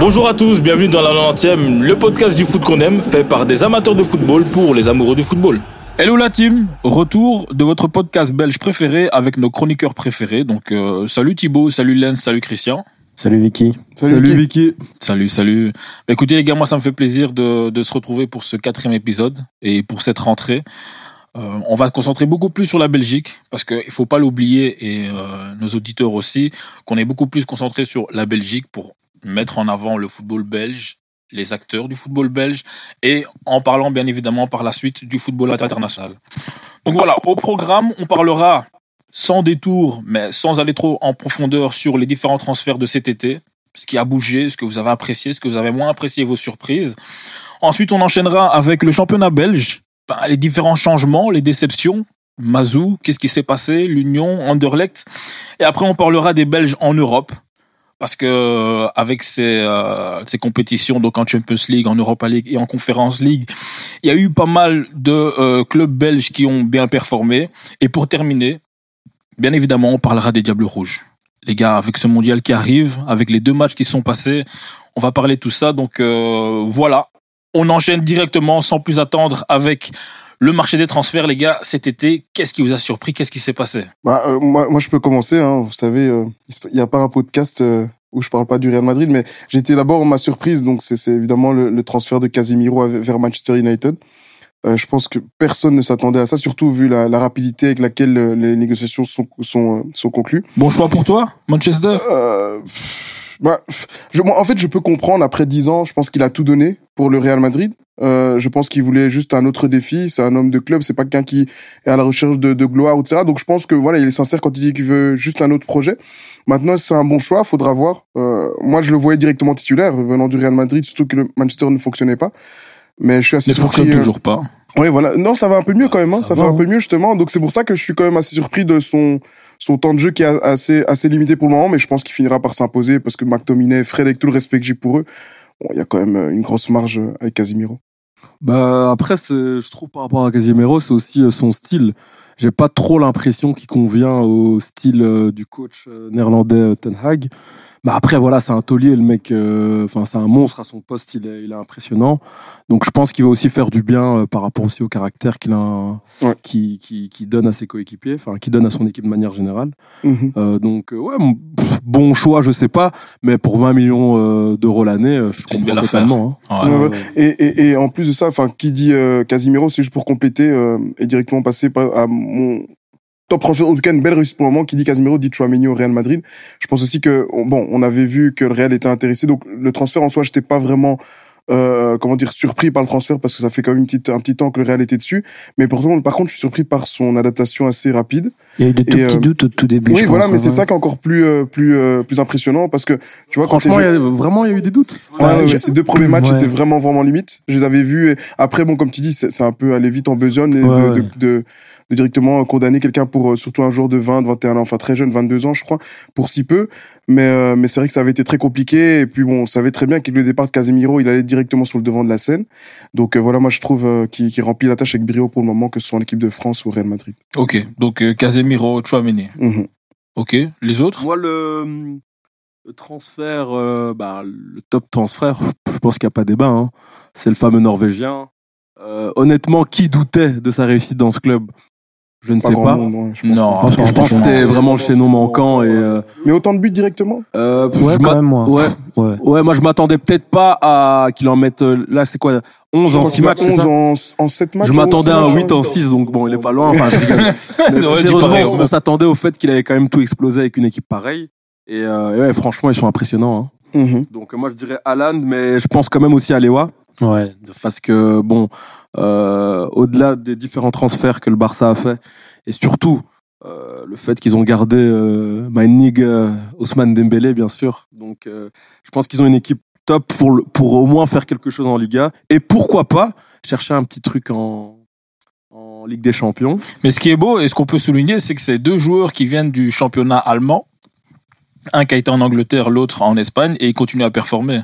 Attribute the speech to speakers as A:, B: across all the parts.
A: Bonjour à tous, bienvenue dans la 90e, le podcast du foot qu'on aime, fait par des amateurs de football pour les amoureux du football. Hello la team, retour de votre podcast belge préféré avec nos chroniqueurs préférés. Donc euh, salut Thibaut, salut Lens, salut Christian.
B: Salut Vicky.
C: Salut, Vicky.
A: Salut, salut. Bah, écoutez les gars, moi ça me fait plaisir de, de se retrouver pour ce quatrième épisode et pour cette rentrée. Euh, on va se concentrer beaucoup plus sur la Belgique parce qu'il faut pas l'oublier et euh, nos auditeurs aussi qu'on est beaucoup plus concentré sur la Belgique pour mettre en avant le football belge, les acteurs du football belge et en parlant bien évidemment par la suite du football international. Donc voilà, au programme, on parlera sans détour, mais sans aller trop en profondeur sur les différents transferts de cet été, ce qui a bougé, ce que vous avez apprécié, ce que vous avez moins apprécié, vos surprises. Ensuite, on enchaînera avec le championnat belge, ben, les différents changements, les déceptions. Mazou, qu'est-ce qui s'est passé, l'Union, Anderlecht. Et après, on parlera des Belges en Europe. Parce que euh, avec ces, euh, ces compétitions, donc en Champions League, en Europa League et en Conference League, il y a eu pas mal de euh, clubs belges qui ont bien performé. Et pour terminer, bien évidemment, on parlera des Diables Rouges. Les gars, avec ce mondial qui arrive, avec les deux matchs qui sont passés, on va parler de tout ça. Donc euh, voilà, on enchaîne directement sans plus attendre avec le marché des transferts, les gars. Cet été, qu'est-ce qui vous a surpris? Qu'est-ce qui s'est passé?
C: Bah, euh, moi, je peux commencer. Hein. Vous savez, euh, il n'y a pas un podcast où je parle pas du Real Madrid, mais j'étais d'abord ma surprise. Donc, c'est évidemment le, le transfert de Casemiro vers Manchester United. Euh, je pense que personne ne s'attendait à ça, surtout vu la, la rapidité avec laquelle euh, les négociations sont, sont, euh, sont conclues.
A: Bon choix pour toi, Manchester
C: Euh, pff, bah, pff, je, moi, en fait, je peux comprendre. Après dix ans, je pense qu'il a tout donné pour le Real Madrid. Euh, je pense qu'il voulait juste un autre défi. C'est un homme de club. C'est pas quelqu'un qui est à la recherche de, de gloire, etc. Donc, je pense que voilà, il est sincère quand il dit qu'il veut juste un autre projet. Maintenant, c'est un bon choix. Faudra voir. Euh, moi, je le voyais directement titulaire venant du Real Madrid, surtout que le Manchester ne fonctionnait pas. Mais je suis assez
A: Ne fonctionne
C: surpris. euh,
A: toujours pas.
C: oui, voilà. Non, ça va un peu mieux quand même. Hein. Ça,
A: Ça
C: va
A: va,
C: un peu mieux justement. Donc c'est pour ça que je suis quand même assez surpris de son son temps de jeu qui est assez assez limité pour le moment, mais je pense qu'il finira par s'imposer parce que McTominay, Fred, avec tout le respect que j'ai pour eux, bon, il y a quand même une grosse marge avec Casimiro.
B: Bah après, c'est- je trouve par rapport à Casemiro, c'est aussi euh, son style. J'ai pas trop l'impression qu'il convient au style euh, du coach euh, néerlandais euh, Ten Hag. Mais après, voilà, c'est un taulier, le mec. euh, Enfin, c'est un monstre à son poste. Il est, il est impressionnant. Donc, je pense qu'il va aussi faire du bien euh, par rapport aussi au caractère qu'il a,
C: Ouais.
B: qui, qui, qui donne à ses coéquipiers, enfin, qui donne à son équipe de manière générale.
C: Mhm.
B: Euh, donc, euh, ouais, bon choix, je sais pas, mais pour 20 millions euh, d'euros l'année, je comprends totalement. hein.
A: Ouais.
C: Ouais, ouais. Et, et, et en plus de ça, enfin, qui dit euh, Casimiro, c'est juste pour compléter euh, et directement passer par, à mon top transfert, en tout cas une belle réussite pour le moment. Qui dit Casimiro dit Chouameni au Real Madrid. Je pense aussi que on- bon, on avait vu que le Real était intéressé, donc le transfert en soi, j'étais pas vraiment euh, comment dire surpris par le transfert parce que ça fait quand même une petite, un petit temps que le Real était dessus. Mais pourtant, par contre, je suis surpris par son adaptation assez rapide.
D: Il y a eu des tout
C: Et,
D: petits
C: euh,
D: doutes au tout début.
C: oui,
D: je
C: voilà,
D: pense,
C: mais
D: hein,
C: c'est
D: ouais.
C: ça qui est encore plus euh, plus euh, plus impressionnant parce que tu vois quand
B: Franchement, il
C: jeune-
B: y a- vraiment, il y a eu des doutes.
C: Ouais, ouais,
D: Ouais,
C: ouais,
D: je-
C: ces deux premiers matchs
D: Ouais.
C: étaient vraiment, vraiment limite. Je les avais vus. Et après, bon, comme tu dis, c'est c'est un peu aller vite en besogne et
B: Ouais,
C: de,
B: ouais.
C: de, de, de directement condamner quelqu'un pour, euh, surtout un joueur de 20, 21 ans, enfin très jeune, 22 ans, je crois, pour si peu. Mais, euh, mais c'est vrai que ça avait été très compliqué. Et puis bon, on savait très bien qu'avec le départ de Casemiro, il allait directement sur le devant de la scène. Donc euh, voilà, moi je trouve euh, qu'il remplit la tâche avec brio pour le moment, que ce soit en équipe de France ou au Real Madrid.
A: Ok, donc euh, Casemiro, Chouameni.
C: Mhm.
A: Ok, les autres?
B: Moi, le, le transfert, euh, bah, le top transfert, je pense qu'il n'y a pas débat. hein. C'est le fameux Norvégien, Euh, honnêtement, qui doutait de sa réussite dans ce club? Je ne
C: Pas
B: sais pas.
C: je pense
A: Non.
B: Je pense que c'était vraiment le chaînon manquant et euh,
C: Mais autant de buts directement?
B: euh,
D: Ouais,
B: je
D: quand même, moi.
B: Ouais,
D: Ouais.
B: ouais, moi je m'attendais peut-être pas à qu'il en mette. euh, Là, c'est quoi 11
C: Je
B: en
C: crois
B: 6
C: qu'il a
B: matchs c'est
C: 11
B: ça?
C: en, en 7 matchs.
B: Je m'attendais à un
C: 11
B: 8 en 6, donc bon, il est pas loin. Enfin. Mais on s'attendait au fait qu'il avait quand même tout explosé avec une équipe pareille. Et, euh, et ouais, franchement, ils sont impressionnants. hein.
C: Mhm.
B: Donc euh, moi, je dirais Alan, mais je pense quand même aussi à Lewa.
D: Ouais.
B: Parce que, bon, euh, au-delà des différents transferts que le Barça a fait, et surtout euh, le fait qu'ils ont gardé euh, Mainig, euh, Dembélé, bien sûr. Donc, euh, je pense qu'ils ont une équipe top pour, pour au moins faire quelque chose en Liga. Et pourquoi pas chercher un petit truc en, en Ligue des Champions.
A: Mais ce qui est beau et ce qu'on peut souligner, c'est que c'est deux joueurs qui viennent du championnat allemand. Un qui a été en Angleterre, l'autre en Espagne, et ils continuent à performer.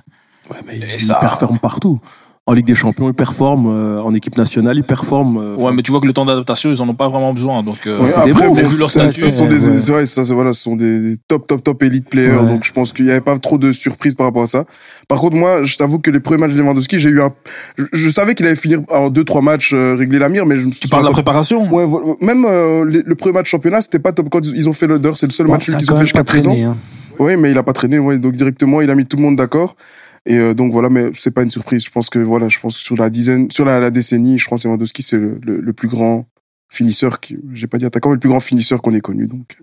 B: Ouais, mais
A: Et
B: ils
A: ça-
B: performent partout. En Ligue des Champions, ils performent. euh, en équipe nationale, ils performent. euh,
A: Ouais, mais tu vois que le temps d'adaptation, ils en ont pas vraiment besoin. Donc, euh,
C: Ouais,
B: c'est des
C: après,
B: bons,
C: bon,
A: vu leur
C: ça-
A: statut,
C: ça sont des,
D: ouais.
C: ça, voilà, ce sont des top, top, top élite players.
D: Ouais.
C: Donc, je pense qu'il n'y avait pas trop de surprises par rapport à ça. Par contre, moi, je t'avoue que les premiers matchs de Lewandowski, j'ai eu un, je, je savais qu'il allait finir en deux, trois matchs, euh, régler la mire, mais je me suis
A: tu parles de la préparation
C: Ouais, même euh, les- le premier match championnat, c'était pas top quand ils ont fait l'odeur, c'est le seul
D: Bon,
C: match qu'ils ont fait jusqu'à présent.
D: hein.
C: Oui, mais il a pas traîné, ouais, donc directement, il a mis tout le monde d'accord. Et euh, donc voilà, mais c'est pas une surprise. Je pense que voilà, je pense que sur la dizaine, sur la, la décennie, je pense que Lewandowski c'est le, le, le plus grand finisseur, qui, j'ai pas dit attaquant, mais le plus grand finisseur qu'on ait connu. Donc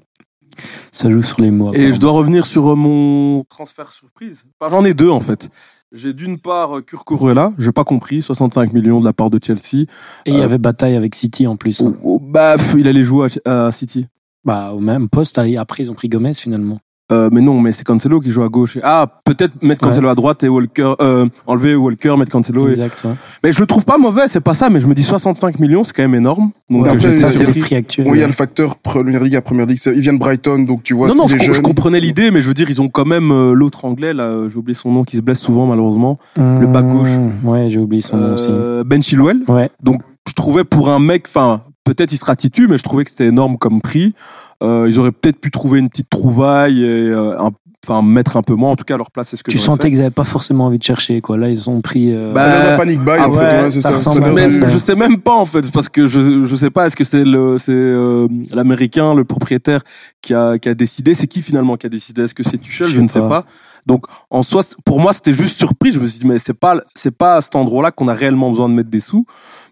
D: Ça joue sur les mots.
B: Et je dois revenir sur euh, mon transfert surprise. Enfin, J'en ai deux en fait. J'ai d'une part euh, Kurkurela, j'ai pas compris, 65 millions de la part de Chelsea.
D: Et il y avait bataille avec City en plus. hein.
B: Oh, oh, bah, il allait jouer à, à City.
D: Bah, au même poste. Après, ils ont pris Gomez finalement.
B: Euh, mais non, mais c'est Cancelo qui joue à gauche. Ah, peut-être mettre Cancelo à droite et Walker, euh, enlever Walker, mettre Cancelo. et-
D: Exact. ouais.
B: Mais je le trouve pas mauvais, c'est pas ça, mais je me dis 65 millions, c'est quand même énorme. Donc
C: Ouais,
B: euh,
C: après,
D: Ça, c'est le prix actuel.
C: bon, il y a le facteur Première Ligue à Première Ligue. c'est- Il vient de Brighton, donc tu vois,
B: Non, non, je, comprenais l'idée, mais je veux dire, ils ont quand même euh, l'autre anglais, là, euh, j'ai oublié son nom, qui se blesse souvent, malheureusement. le back gauche.
D: Mmh, Ouais, j'ai oublié son nom aussi.
B: Ben Chilwell.
D: Ouais.
B: Donc, je trouvais pour un mec, enfin, peut-être il sera titu, mais je trouvais que c'était énorme comme prix. Euh, ils auraient peut-être pu trouver une petite trouvaille et, euh, un- enfin, mettre un peu moins. En tout cas, à leur place, c'est ce que
D: Tu sentais
B: fait.
D: qu'ils avaient pas forcément envie de chercher, quoi. Là, ils ont pris. euh,
B: Bah,
C: Ça d'un panic buy,
D: ah
C: en fait,
D: ouais, ça
C: ça.
B: je sais même pas en fait parce que je je sais pas est-ce que c'est le c'est euh, l'américain le propriétaire qui a qui a décidé? C'est qui finalement qui a décidé? Est-ce que c'est Tuchel?
D: Je
B: ne sais
D: pas.
B: pas donc en soi pour moi c'était juste surpris je me suis dit mais c'est pas c'est pas à cet endroit-là qu'on a réellement besoin de mettre des sous.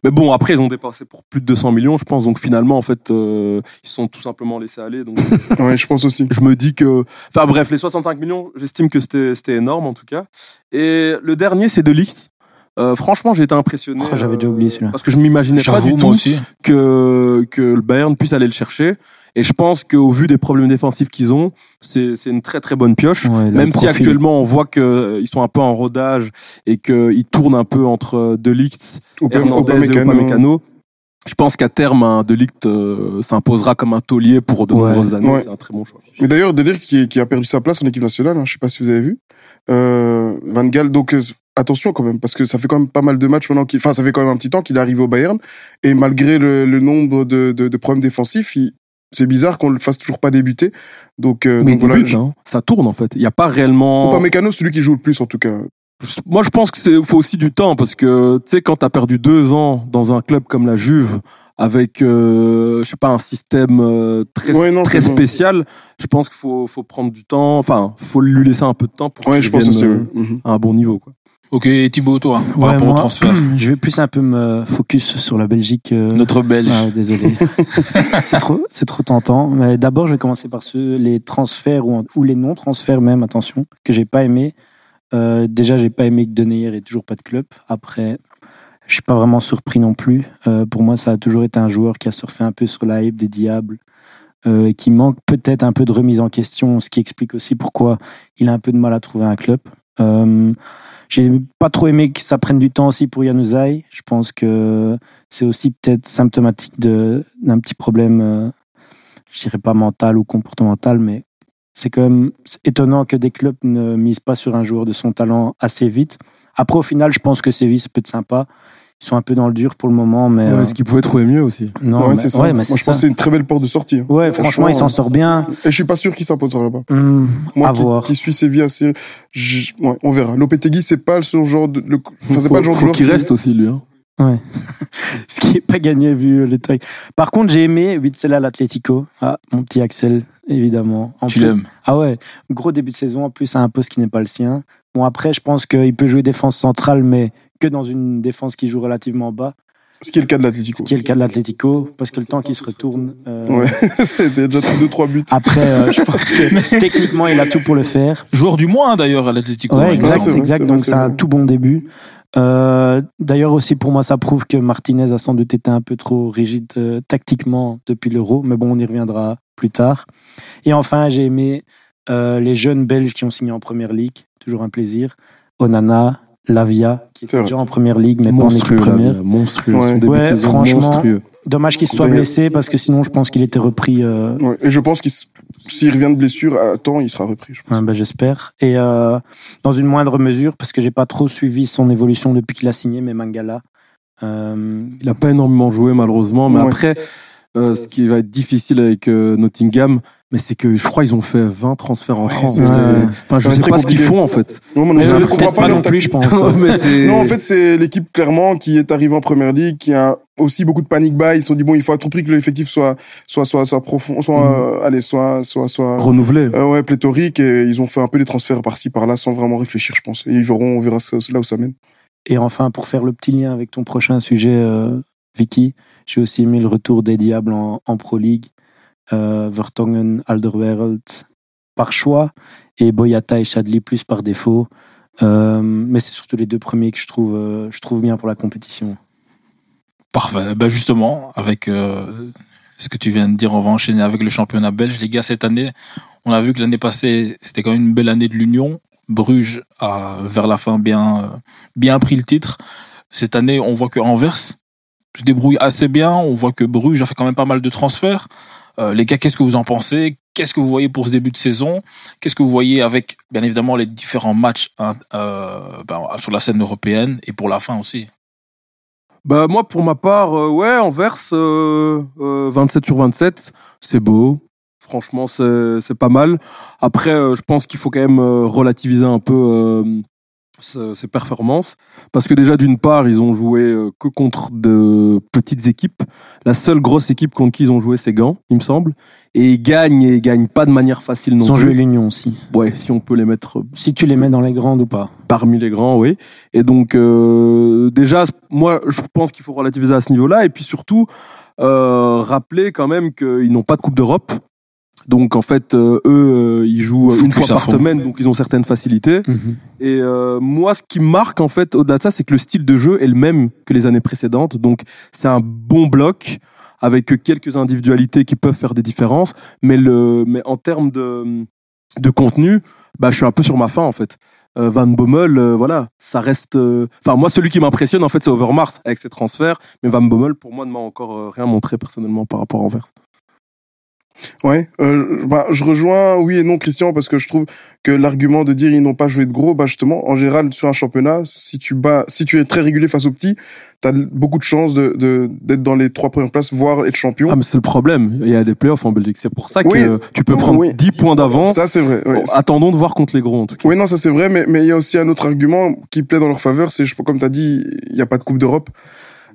B: Mais bon après ils ont dépensé pour plus de 200 millions je pense. Donc finalement en fait euh, ils sont tout simplement laissés aller. Donc
C: Ouais, je pense aussi.
B: je me dis que enfin bref les 65 millions j'estime que c'était c'était énorme en tout cas. Et le dernier c'est de Ligt euh, franchement j'ai été impressionné
D: Oh, j'avais déjà oublié celui-là.
B: parce que je m'imaginais pas du tout
A: aussi.
B: que, que le Bayern puisse aller le chercher. Et je pense qu'au vu des problèmes défensifs qu'ils ont, c'est c'est une très très bonne pioche.
D: ouais,
B: Même si
D: profil.
B: actuellement on voit qu'ils sont un peu en rodage et qu'ils tournent un peu entre De Ligt, Hernandez et
C: Upamecano.
B: Je pense qu'à terme, un De Ligt euh, s'imposera comme un taulier pour de
D: Ouais.
B: nombreuses années.
C: Ouais.
B: C'est un très bon choix.
C: Mais d'ailleurs, Delire qui, qui a perdu sa place en équipe nationale, hein, je sais pas si vous avez vu. Euh, Van Gaal, donc euh, attention quand même, parce que ça fait quand même pas mal de matchs maintenant qu'il, enfin ça fait quand même un petit temps qu'il est arrivé au Bayern, et malgré le, le nombre de, de, de problèmes défensifs, il- c'est bizarre qu'on le fasse toujours pas débuter. Donc, euh,
B: Mais
C: donc
B: il
C: voilà.
B: débute,
C: je-
B: hein. ça tourne en fait. Il n'y a pas réellement.
C: Upamecano, celui qui joue le plus en tout cas.
B: Moi, je pense que c'est faut aussi du temps parce que tu sais quand t'as perdu deux ans dans un club comme la Juve avec euh, je sais pas un système euh, très
C: Ouais, non,
B: très
C: bon.
B: spécial, je pense qu'il faut faut prendre du temps. Enfin, faut lui laisser un peu de temps pour
C: Ouais,
B: qu'il
C: je pense. Mhm.
B: euh, à un bon niveau. Quoi.
A: Ok, Thibaut, toi, par
D: Ouais,
A: rapport au
D: moi,
A: transfert.
D: Je vais plus un peu me focus sur la Belgique. euh,
A: Notre Belge.
D: Ah, désolé. c'est trop, c'est trop tentant. Mais d'abord, je vais commencer par ceux, les transferts ou, ou les non-transferts même, attention, que j'ai pas aimé. Euh, déjà, j'ai pas aimé que Deneyer ait toujours pas de club. Après, je suis pas vraiment surpris non plus. Euh, pour moi, ça a toujours été un joueur qui a surfé un peu sur la hype des diables, euh, qui manque peut-être un peu de remise en question, ce qui explique aussi pourquoi il a un peu de mal à trouver un club. Euh, j'ai pas trop aimé que ça prenne du temps aussi pour Januzaj. Je pense que c'est aussi peut-être symptomatique d'un petit problème, euh, je dirais pas mental ou comportemental, mais c'est quand même étonnant que des clubs ne misent pas sur un joueur de son talent assez vite. Après, au final, je pense que Séville, ça peut être sympa. Ils sont un peu dans le dur pour le moment, mais. euh,
B: Est-ce qu'il pouvait trouver mieux aussi
D: non,
C: ouais,
D: mais,
C: c'est ça.
D: ouais, mais
C: Moi, je
D: ça.
C: pense que c'est une très belle porte de sortie. hein.
D: Ouais, franchement, il s'en
C: euh,
D: sort bien.
C: Et je suis pas sûr qu'il s'imposera là-bas.
D: Hum,
C: Moi
D: à
C: qui,
D: voir.
C: qui suis Séville assez, je- ouais, on verra. Lopetegui, c'est pas ce genre de, le, enfin, c'est pas le genre de joueur
B: qu'il
C: qui-
B: reste aussi lui. Hein.
D: Ouais. Ce qui est pas gagné vu les trucs. Par contre, j'ai aimé Witzel à l'Atlético. Ah, mon petit Axel, évidemment. En
A: Tu l'aimes.
D: Ah ouais, gros début de saison, en plus à un poste qui n'est pas le sien. Bon, après, je pense qu'il peut jouer défense centrale, mais que dans une défense qui joue relativement bas.
C: Ce qui est le cas de
D: Ce
C: l'Atlético.
D: qui est le cas de l'Atlético, parce que le temps qu'il se retourne. euh,
C: Ouais, c'était déjà deux trois buts.
D: Après, euh, je pense que techniquement, il a tout pour le faire.
A: Joueur du mois, d'ailleurs, à l'Atlético.
D: Ouais,
A: hein,
D: exact, exact.
C: vrai,
D: Donc
C: c'est
D: un tout bon début. Euh, D'ailleurs aussi pour moi ça prouve que Martinez a sans doute été un peu trop rigide euh, tactiquement depuis l'Euro, mais bon on y reviendra plus tard. Et enfin j'ai aimé euh, les jeunes Belges qui ont signé en Première Ligue, toujours un plaisir. Onana, Lavia qui était déjà en Première Ligue mais pas en équipe première.
B: monstrueux.
C: Ouais.
B: Son début
D: Ouais,
B: de saison,
D: franchement,
B: monstrueux.
D: Dommage qu'il se soit blessé parce que sinon je pense qu'il était repris. euh,
C: Ouais. Et je pense qu'il s'il revient de blessure à temps, il sera repris. je
D: bah, J'espère. Et euh, dans une moindre mesure, parce que j'ai pas trop suivi son évolution depuis qu'il a signé, mais Mangala. Euh,
B: Il a pas énormément joué malheureusement, mais
C: Ouais.
B: après, euh, ce qui va être difficile avec euh, Nottingham, mais c'est que je crois ils ont fait 20 transferts en
C: Ouais,
B: France.
C: c'est-
B: Enfin, je
C: va
B: sais pas ce qu'ils font en fait.
C: Non,
D: mais
C: je
D: euh,
C: ne comprends
D: peut-être
C: pas
D: pas
C: leur
D: plus, je
C: tactique.
D: pense.
B: Mais
C: Non, en fait, c'est l'équipe clairement qui est arrivée en première ligue, qui a aussi beaucoup de panic buy. Ils se sont dit bon, il faut à tout prix que l'effectif soit soit soit soit profond, soit
B: Mhm.
C: euh, allez, soit soit soit
B: renouvelé.
C: euh, ouais pléthorique. Et ils ont fait un peu des transferts par-ci par-là sans vraiment réfléchir, je pense. Et ils verront, on verra là où ça mène.
D: et enfin, pour faire le petit lien avec ton prochain sujet, euh, Vicky, j'ai aussi aimé le retour des Diables en, Pro League. Euh, Vertonghen, Alderweireld par choix et Boyata et Chadli plus par défaut. Euh, mais c'est surtout les deux premiers que je trouve, euh, je trouve bien pour la compétition.
A: Parfait. Ben justement, avec euh, ce que tu viens de dire, on va enchaîner avec le championnat belge. Les gars, cette année, on a vu que l'année passée, c'était quand même une belle année de l'Union. Bruges a, vers la fin, bien, bien pris le titre. Cette année, on voit que Anvers se débrouille assez bien. On voit que Bruges a fait quand même pas mal de transferts. Euh, les gars, qu'est-ce que vous en pensez? Qu'est-ce que vous voyez pour ce début de saison? Qu'est-ce que vous voyez avec, bien évidemment, les différents matchs hein, euh, ben, sur la scène européenne et pour la fin aussi?
B: Bah moi pour ma part, euh, ouais, Anvers, euh, euh, 27 sur 27, c'est beau. Franchement, c'est pas mal. Après, je pense qu'il faut quand même relativiser un peu ces performances. Parce que déjà, d'une part, ils ont joué euh, que contre de petites équipes. La seule grosse équipe contre qui ils ont joué, c'est Gand, il me semble. Et ils gagnent, et ils gagnent pas de manière facile non plus.
D: joué l'Union aussi.
B: Ouais, si on peut les mettre
D: Si tu les mets dans les grandes ou pas.
B: parmi les grands, oui. Et donc, euh, déjà, moi, je pense qu'il faut relativiser à ce niveau-là. Et puis surtout, euh, rappeler quand même qu'ils n'ont pas de Coupe d'Europe. Donc, en fait, euh, eux, euh, ils jouent une fois par
A: fond.
B: semaine, donc ils ont certaines facilités. Et euh, moi, ce qui marque, en fait, au-delà de ça, c'est que le style de jeu est le même que les années précédentes. Donc, c'est un bon bloc avec quelques individualités qui peuvent faire des différences. Mais, le, mais en termes de, de contenu, bah, je suis un peu sur ma fin, en fait. Euh, Van Bommel, euh, voilà, ça reste. euh, Enfin, moi, celui qui m'impressionne, en fait, c'est Overmars avec ses transferts. Mais Van Bommel, pour moi, ne m'a encore euh, rien montré personnellement par rapport à Anvers.
C: Ouais, euh, bah, je rejoins oui et non Christian parce que je trouve que l'argument de dire ils n'ont pas joué de gros, bah justement en général sur un championnat, si tu bats, si tu es très régulier face aux petits, t'as beaucoup de chances de de- d'être dans les trois premières places, voire être champion.
B: Ah, mais c'est le problème. Il y a des playoffs en Belgique. C'est pour ça que
C: Oui.
B: tu peux prendre
C: Oui.
B: 10 points d'avance.
C: ça c'est vrai. ouais.
B: Attendons de voir contre les gros, en tout cas.
C: Oui, non, ça c'est vrai, mais mais il y a aussi un autre argument qui plaît dans leur faveur, c'est comme t'as dit, il y a pas de Coupe d'Europe.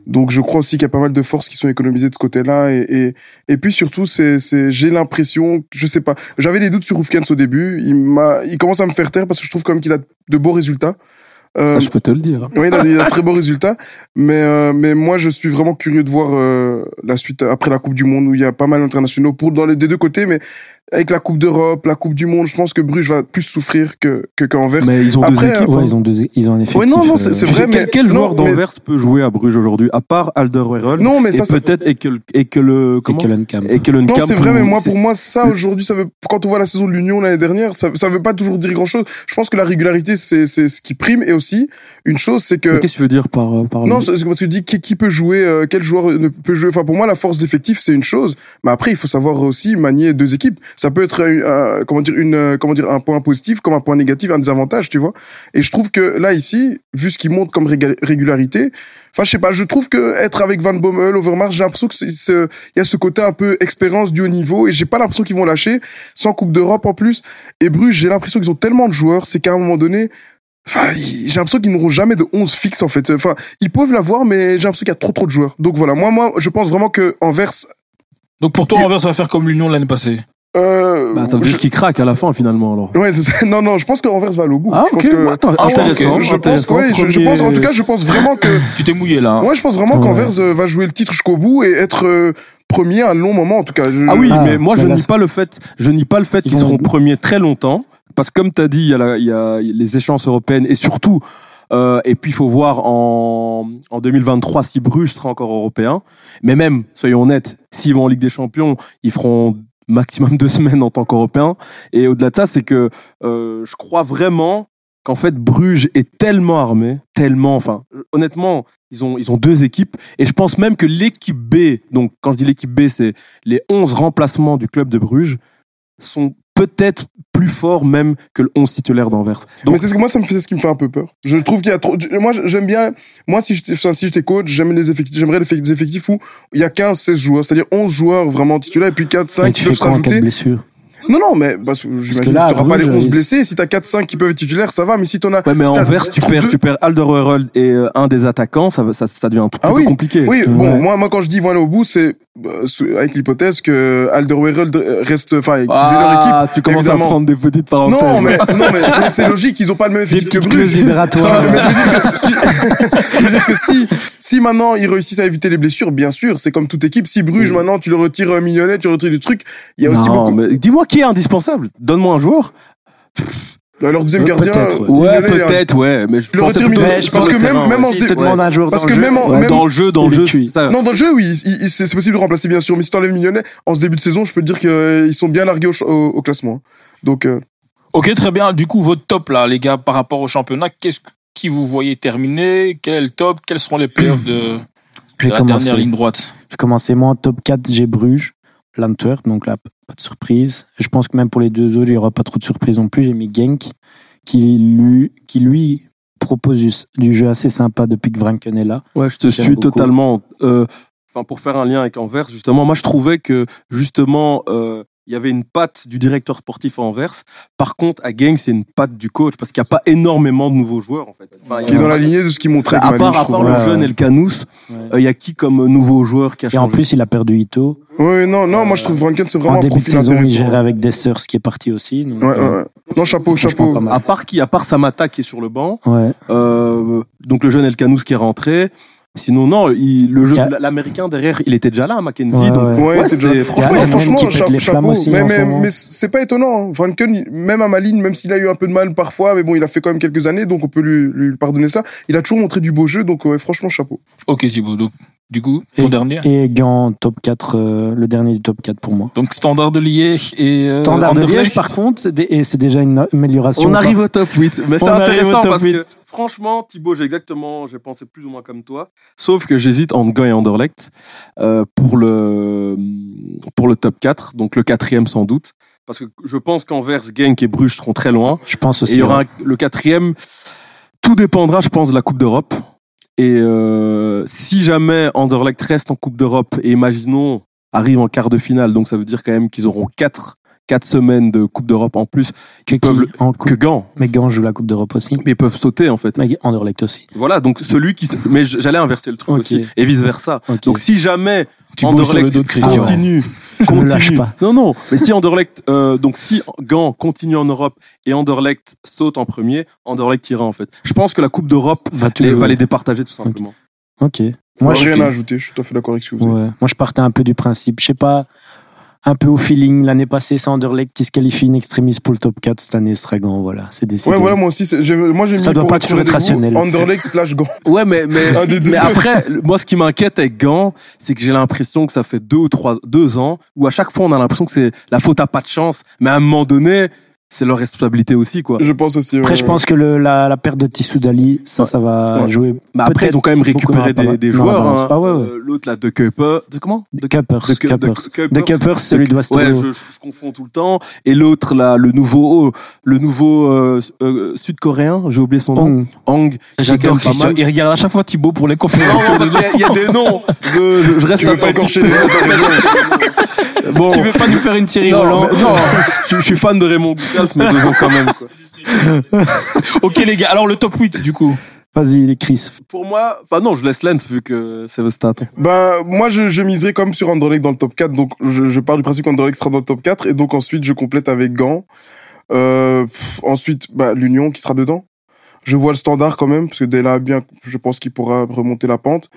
C: Donc je crois aussi qu'il y a pas mal de forces qui sont économisées de côté-là et et et puis surtout c'est c'est j'ai l'impression, je sais pas, j'avais des doutes sur Roufkens au début, il m'a il commence à me faire taire parce que je trouve quand même qu'il a de beaux résultats. Euh,
B: Ça, je peux te le dire.
C: oui, il a, il a très beaux résultats, mais euh, mais moi je suis vraiment curieux de voir euh, la suite après la Coupe du Monde où il y a pas mal d'internationaux pour dans les des deux côtés, mais avec la Coupe d'Europe, la Coupe du Monde, je pense que Bruges va plus souffrir que que qu'Anvers.
B: Mais ils ont
C: Après,
B: deux équipes.
D: Ouais,
B: hein.
D: ils ont deux, ils ont un effectif.
C: Ouais, non, non,
D: euh,
C: c'est-
B: Tu
C: vrai,
B: sais,
C: mais-
B: quel, quel
C: non,
B: joueur
C: mais-
B: d'Anvers peut jouer à Bruges aujourd'hui, à part Alderweireld
C: Non, mais ça, c'est-
B: peut-être et que et que le
D: et
B: comment et que le
C: Non, c'est vrai, mais moi, pour moi, ça, aujourd'hui, ça veut, quand on voit la saison de l'Union l'année dernière, ça, ça veut pas toujours dire grand chose. Je pense que la régularité, c'est, c'est ce qui prime. Et aussi, une chose, c'est que,
B: Qu'est-ce que tu veux dire par euh, par
C: non, c'est parce que tu dis qui, qui peut jouer, euh, quel joueur ne peut jouer? Enfin, pour moi, la force d'effectif, c'est une chose. Mais après, il faut savoir aussi manier deux équipes. Ça peut être, un- un- comment dire, une, euh, comment dire, un point positif comme un point négatif, un désavantage, tu vois. Et je trouve que là, ici, vu ce qu'il montre comme régularité, enfin, je sais pas, je trouve que être avec Van Bommel, Overmars, j'ai l'impression que il y a ce côté un peu expérience du haut niveau et j'ai pas l'impression qu'ils vont lâcher sans Coupe d'Europe en plus. Et Bruges, j'ai l'impression qu'ils ont tellement de joueurs, c'est qu'à un moment donné, Enfin, j'ai l'impression qu'ils n'auront jamais de 11 fixe en fait. Enfin, ils peuvent l'avoir, mais j'ai l'impression qu'il y a trop trop de joueurs. Donc voilà, moi, moi, je pense vraiment que Anvers.
A: Donc pour toi, Anvers va faire comme l'Union l'année passée.
C: Euh,
B: Bah, ça veut
C: je-
B: dire qu'il craque à la fin finalement alors.
C: Ouais, c'est ça. Non, non, je pense qu'Anvers va aller au bout.
B: Ah
C: je pense que.
B: attends,
A: Ah,
B: intéressant.
C: Je pense, ouais, je, je
B: Premier-
C: pense, en tout cas, je pense vraiment que.
A: Tu t'es mouillé là. hein.
C: Ouais, je pense vraiment
D: Ouais.
C: qu'Anvers va jouer le titre jusqu'au bout et être euh, premier un long moment en tout cas. Je-
B: Ah oui,
D: Ah,
B: mais moi je
D: bah là,
B: nie pas le fait, je nie pas le fait
D: Ils
B: qu'ils seront premiers très longtemps, parce que comme tu as dit, il y, a la- il y a les échéances européennes et surtout, euh, et puis il faut voir en, en 2023 si Bruges sera encore européen. Mais même, soyons honnêtes, s'ils vont en Ligue des Champions, ils feront maximum deux semaines en tant qu'Européens. Et au-delà de ça, c'est que euh, je crois vraiment qu'en fait Bruges est tellement armé, tellement, enfin, honnêtement, ils ont, ils ont deux équipes. Et je pense même que l'équipe B, donc quand je dis l'équipe B, c'est les 11 remplacements du club de Bruges, sont peut-être plus forts même que le 11 titulaire d'Anvers. Donc,
C: mais c'est ce que moi, ça me fait, c'est ce qui me fait un peu peur. Je trouve qu'il y a trop. Moi, j'aime bien. Moi, si j'étais, si j'étais coach, j'aime les effectifs. J'aimerais les effectifs- des effectifs où il y a 15, 16 joueurs, c'est-à-dire 11 joueurs vraiment titulaires et puis 4,
D: Mais
C: 5
D: tu
C: qui peuvent se rajouter. Non, non, mais parce que j'imagine
D: là,
C: que t'auras pas les
D: Bruges,
C: 11
D: ils-
C: blessés. Si t'as 4, 5 qui peuvent être titulaires, ça va. Mais si t'en as.
B: ouais, mais
C: si t'as
B: Anvers, tu perds, tu perds Alderweireld et euh, un des attaquants, ça, ça, ça devient un tout
C: Ah
B: peu
C: oui.
B: compliqué.
C: Oui, bon,
D: Ouais.
C: moi, moi, quand je dis aller au bout, c'est euh, avec l'hypothèse que Alderweireld reste, enfin, qu'ils aient leur équipe.
B: Ah, tu commences
C: évidemment.
B: à prendre des petites parenthèses.
C: Non, mais, non, mais, mais c'est logique, ils ont pas le même effectif que Bruges. Je- veux dire que si, je veux dire que si, si maintenant ils réussissent à éviter les blessures, bien sûr, c'est comme toute équipe. Si Bruges, maintenant, tu le retires millionnaire, tu retires des trucs, il y a aussi
B: Non,
C: beaucoup.
B: dis-moi qui est indispensable? Donne-moi un joueur.
C: Alors, deuxième gardien. euh,
B: Ouais, peut-être, ouais. Mais je
C: Le retire parce que même- même en Parce que même
D: jeu.
C: en-
B: Ouais,
C: même-
B: dans le jeu, dans le jeu.
C: Non, dans le jeu, oui, c'est possible de remplacer, bien sûr. Mais si t'enlèves Mignonnet, en ce début de saison, je peux te dire qu'ils sont bien largués au, ch- au- au classement. Donc, euh,
A: Ok, très bien. Du coup, votre top là, les gars, par rapport au championnat, qu'est-ce que- qui vous voyez terminer? Quel est le top? Quels seront les playoffs de, la dernière ligne droite?
D: Je vais commencer. Moi, en top 4, j'ai Bruges, l'Antwerp, donc là, pas de surprise. Je pense que même pour les deux autres, il n'y aura pas trop de surprise non plus. J'ai mis Genk, qui lui, qui lui propose du, jeu assez sympa depuis que Vranken est là.
B: Ouais, je te suis
D: beaucoup.
B: totalement. Euh, Enfin, pour faire un lien avec Anvers, justement, moi je trouvais que justement euh, il y avait une patte du directeur sportif à Anvers. Par contre, à Gang, c'est une patte du coach parce qu'il n'y a pas énormément de nouveaux joueurs en fait. Enfin, il
C: qui est dans la lignée de ce qu'ils montraient
B: à part,
C: je
B: à part le jeune. El Canous, euh, il y a qui comme nouveau joueur qui a
D: Et en plus, il a perdu Ito.
C: Oui, non, non, moi je trouve Franken, c'est vraiment
D: en
C: un
D: début de
C: profil
D: saison, il
C: intéressant.
D: gérait avec Dessers, qui est parti aussi. donc,
C: Ouais, ouais,
D: euh,
C: ouais. Non, chapeau, chapeau.
B: À part qui, à part Samata qui est sur le banc,
D: Ouais.
B: euh, donc le jeune El Canous qui est rentré. Sinon, non, il, le jeu,
D: a-
B: l'américain derrière, il était déjà là, Mackenzie.
D: Ouais,
B: donc,
D: ouais.
C: Ouais,
B: ouais,
C: c'est déjà-
B: c'est-
C: franchement, franchement, cha- chapeau.
D: aussi
C: mais mais, c'est pas étonnant. hein. Franken, il- même à Malines, même s'il a eu un peu de mal parfois, mais bon, il a fait quand même quelques années, donc on peut lui, lui pardonner ça. Il a toujours montré du beau jeu, donc ouais, franchement, chapeau.
A: Ok, Thibaut. Du coup, ton dernier?
D: Et Gant, top 4, euh, le dernier du top 4 pour moi.
A: Donc, Standard de Liège et. euh,
D: Standard de Liège, par contre, c'est des- et c'est déjà une amélioration.
B: On arrive au top 8, mais c'est intéressant parce
D: 8.
B: que franchement, Thibaut, j'ai exactement, j'ai pensé plus ou moins comme toi, sauf que j'hésite entre Gant et Anderlecht euh, pour le pour le top 4, donc le quatrième sans doute, parce que je pense qu'Anvers, Genk et Bruges seront très loin.
D: Je pense
B: Et
D: aussi.
B: il y aura
D: ouais.
B: le quatrième. Tout dépendra, je pense, de la Coupe d'Europe. Et euh, si jamais Anderlecht reste en Coupe d'Europe et imaginons arrive en quart de finale, donc ça veut dire quand même qu'ils auront quatre quatre semaines de Coupe d'Europe en plus
D: que,
B: peuvent
D: qui,
B: le-
D: en
B: que. Gant,
D: Mais Gant joue la Coupe d'Europe aussi.
B: mais ils peuvent sauter en fait.
D: Mais Anderlecht aussi.
B: Voilà, donc celui qui. Mais j'allais inverser le truc aussi et vice versa. Donc si jamais
A: Thibaut sur le
B: Anderlecht
A: dos de Christian.
B: continue,
D: Je ne lâche pas.
B: Non non, mais si Anderlecht, euh, donc si Gant continue en Europe et Anderlecht saute en premier, Anderlecht ira en fait. Je pense que la Coupe d'Europe
D: Va
B: les, va les départager tout simplement.
D: Ok.
C: Moi,
D: je,
C: rien à ajouter, je suis tout à fait d'accord avec ce que vous dites.
D: ouais. Moi, je partais un peu du principe. Je sais pas, un peu au feeling. L'année passée, c'est Anderlecht qui se qualifie in extremis pour le top 4. Cette année, ce serait Gant. Voilà, c'est décidé.
C: Ouais, voilà, moi aussi, c'est- j'ai- moi j'ai mis
D: Ça doit
C: pour
D: pas toujours être rationnel.
C: Anderlecht slash Gant.
B: Ouais, mais mais,
C: Un des deux.
B: mais après, moi, ce qui m'inquiète avec Gant, c'est que j'ai l'impression que ça fait deux ou trois, deux ans où à chaque fois on a l'impression que c'est la faute à pas de chance, mais à un moment donné, c'est leur responsabilité aussi, quoi.
C: Je pense aussi.
D: Après,
C: ouais.
D: je pense que le, la, la perte de Tissou Dali, ça, ça va
C: Ouais.
D: jouer.
B: Mais après, ils ont quand même récupéré des, des joueurs. Hein.
D: Ah ouais, ouais.
B: Euh, L'autre là, de Kuiper, de comment
D: De Kuppers.
B: de. Kuipers.
D: De Kuppers, celui de
B: Ouais,
D: Westerlo.
B: je, je, je confonds tout le temps. Et l'autre là, le nouveau, le nouveau euh, euh, sud-coréen, j'ai oublié son nom,
D: Hong.
B: Hang.
A: J'adore
B: Christian.
A: Il regarde à chaque fois Thibaut pour les conférences.
B: non, il y, a des noms. Je, je, je reste
C: Tu veux pas les t'as raison.
B: Bon.
D: Tu veux pas nous faire une Thierry
B: non,
D: Roland
B: non, je, je suis fan de Raymond Ducasse, mais devant quand même. Quoi.
A: Ok les gars, alors le top 8 du coup.
D: Vas-y, les Chris.
B: Pour moi, enfin non, je laisse Lens vu que c'est le stat.
C: Ben, moi, je, je miserais comme sur Anderlecht dans le top 4. Donc, je, je pars du principe qu'Anderlecht sera dans le top 4. Et donc, ensuite, je complète avec Gand. Euh, pff, ensuite, bah, l'Union qui sera dedans. Je vois le standard quand même, parce que dès là, bien, je pense qu'il pourra remonter la pente.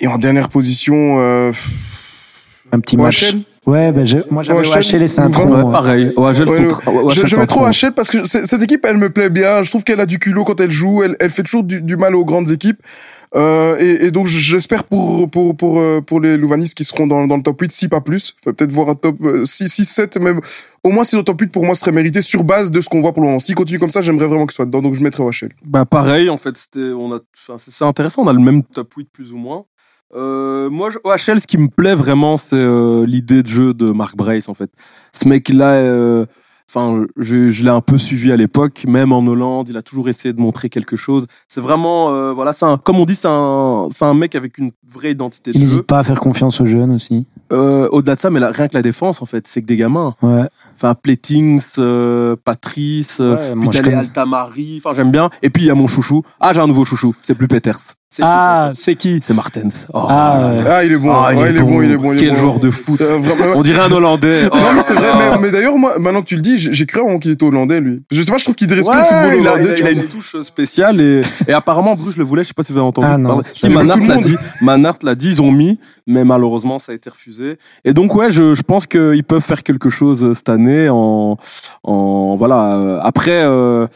C: Et en dernière position, euh, pff,
D: Un petit match. Ouais, ben je, moi j'avais
C: OHL,
D: OHL
C: Louvain.
D: tronc.
B: Ouais, pareil. OHL
C: Ouais,
B: OHL
C: je, mets trop
B: trop.
C: HL parce que c'est- cette équipe, elle me plaît bien. Je trouve qu'elle a du culot quand elle joue. Elle, elle fait toujours du, du mal aux grandes équipes. Euh, et, et donc j'espère pour pour pour euh, pour les Louvanistes qui seront dans, dans le top 8 si pas plus Faut peut-être voir un top euh, 6 6 7 même au moins si le top 8 pour moi serait mérité sur base de ce qu'on voit pour le moment s'il continue comme ça j'aimerais vraiment qu'il soit dedans donc je mettrais OHL
B: Bah pareil, en fait, c'était, on a, c'est intéressant, on a le même top 8 plus ou moins. Euh, moi, OHL, ce qui me plaît vraiment, c'est euh, l'idée de jeu de Mark Brace, en fait. Ce mec-là, euh, enfin, je, je l'ai un peu suivi à l'époque, même en Hollande, il a toujours essayé de montrer quelque chose. C'est vraiment, euh, voilà, c'est un, comme on dit, c'est un, c'est un mec avec une vraie identité de
D: Il n'hésite pas à faire confiance aux jeunes aussi.
B: Euh, au-delà de ça, mais là, rien que la défense, en fait, c'est que des gamins.
D: Ouais.
B: Enfin, Pletings, euh, Patrice, euh,
D: Ouais,
B: puis t'as les Altamari, enfin, j'aime bien. Et puis, il y a mon chouchou. Ah, j'ai un nouveau chouchou. C'est plus Peters.
D: Ah, c'est qui
B: C'est Martens. Oh,
D: Ah,
B: là là.
D: ouais.
C: ah il est bon
B: Ah,
C: Ouais, il, est bon. il est bon il est
B: Quel
C: bon.
B: joueur de foot.
C: Vraiment-
B: On dirait un Hollandais. Oh.
C: non mais c'est vrai mais, mais d'ailleurs moi maintenant que tu le dis j'ai cru moment qu'il était hollandais lui je sais pas je trouve qu'il dresse
B: Ouais,
C: plus le football
B: il a,
C: hollandais
B: il a- il une touche spéciale et, et apparemment Bruges le voulait. Je sais pas si vous avez entendu
D: Ah, non.
B: Si
C: le
B: l'a dit, Manhart l'a dit, ils ont mis, mais malheureusement ça a été refusé. Et donc ouais, je, je pense qu'ils peuvent faire quelque chose euh, cette année en, en voilà. euh, Après. Euh,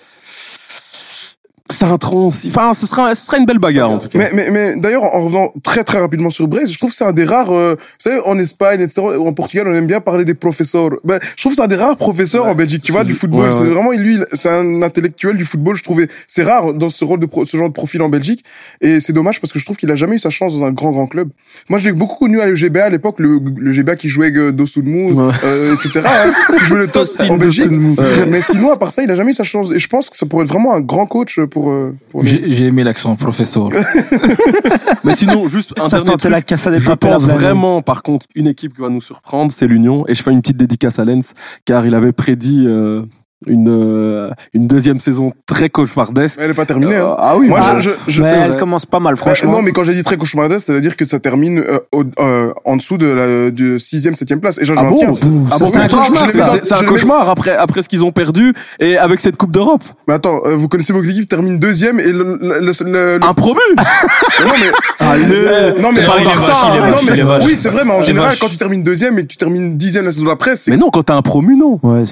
B: c'est un tronc aussi. Enfin, ce sera, ce sera une belle bagarre en tout cas.
C: Mais, mais, mais d'ailleurs, en revenant très très rapidement sur Brest, je trouve que c'est un des rares, euh, vous savez, en Espagne, etc., en Portugal, on aime bien parler des professeurs. Ben, je trouve que c'est un des rares professeurs
B: Ouais.
C: en Belgique, tu vois, du football.
B: Ouais,
C: C'est vraiment, lui, c'est un intellectuel du football, je trouvais. C'est rare dans ce rôle de pro- ce genre de profil en Belgique. Et c'est dommage parce que je trouve qu'il a jamais eu sa chance dans un grand grand club. Moi, je l'ai beaucoup connu à le GBA à l'époque, le, le GBA qui jouait euh, Dosunmu,
B: Ouais.
C: euh, etc., hein, qui jouait le top en Belgique. Euh, mais sinon, à part ça, il a jamais eu sa chance. Et je pense que ça pourrait être vraiment un grand coach pour, euh, pour les-
A: J'ai j'ai aimé l'accent professeur.
B: Mais sinon, juste un
D: Ça
B: dernier truc.
D: la casse à des
B: Je pense vraiment, par contre, une équipe qui va nous surprendre, c'est l'Union. Et je fais une petite dédicace à Lens, car il avait prédit euh, une, euh, une deuxième saison très cauchemardesque.
C: Elle est pas terminée, hein.
B: Ah oui,
C: Moi,
B: bah,
C: je, je, je-
D: Mais elle
B: vrai.
D: commence pas mal,
C: Euh,
D: franchement.
C: non, mais quand j'ai dit très cauchemardesque, ça veut dire que ça termine euh, au- euh, en dessous de la de sixième, septième place. Et j'en
B: Ah
C: j'en
B: bon
C: tiens.
B: Ah bon,
D: c'est un cauchemar,
B: C'est un cauchemar après, après ce qu'ils ont perdu et avec cette Coupe d'Europe.
C: Mais attends, euh, vous connaissez beaucoup d'équipes termine deuxième et le, le, le,
B: Un promu
C: non mais
B: Allez
C: non mais non, oui c'est vrai mais en général quand tu termines deuxième et que tu termines dixième la saison d'après c'est
B: Mais non, quand t'as un promu, non.
D: Ouais.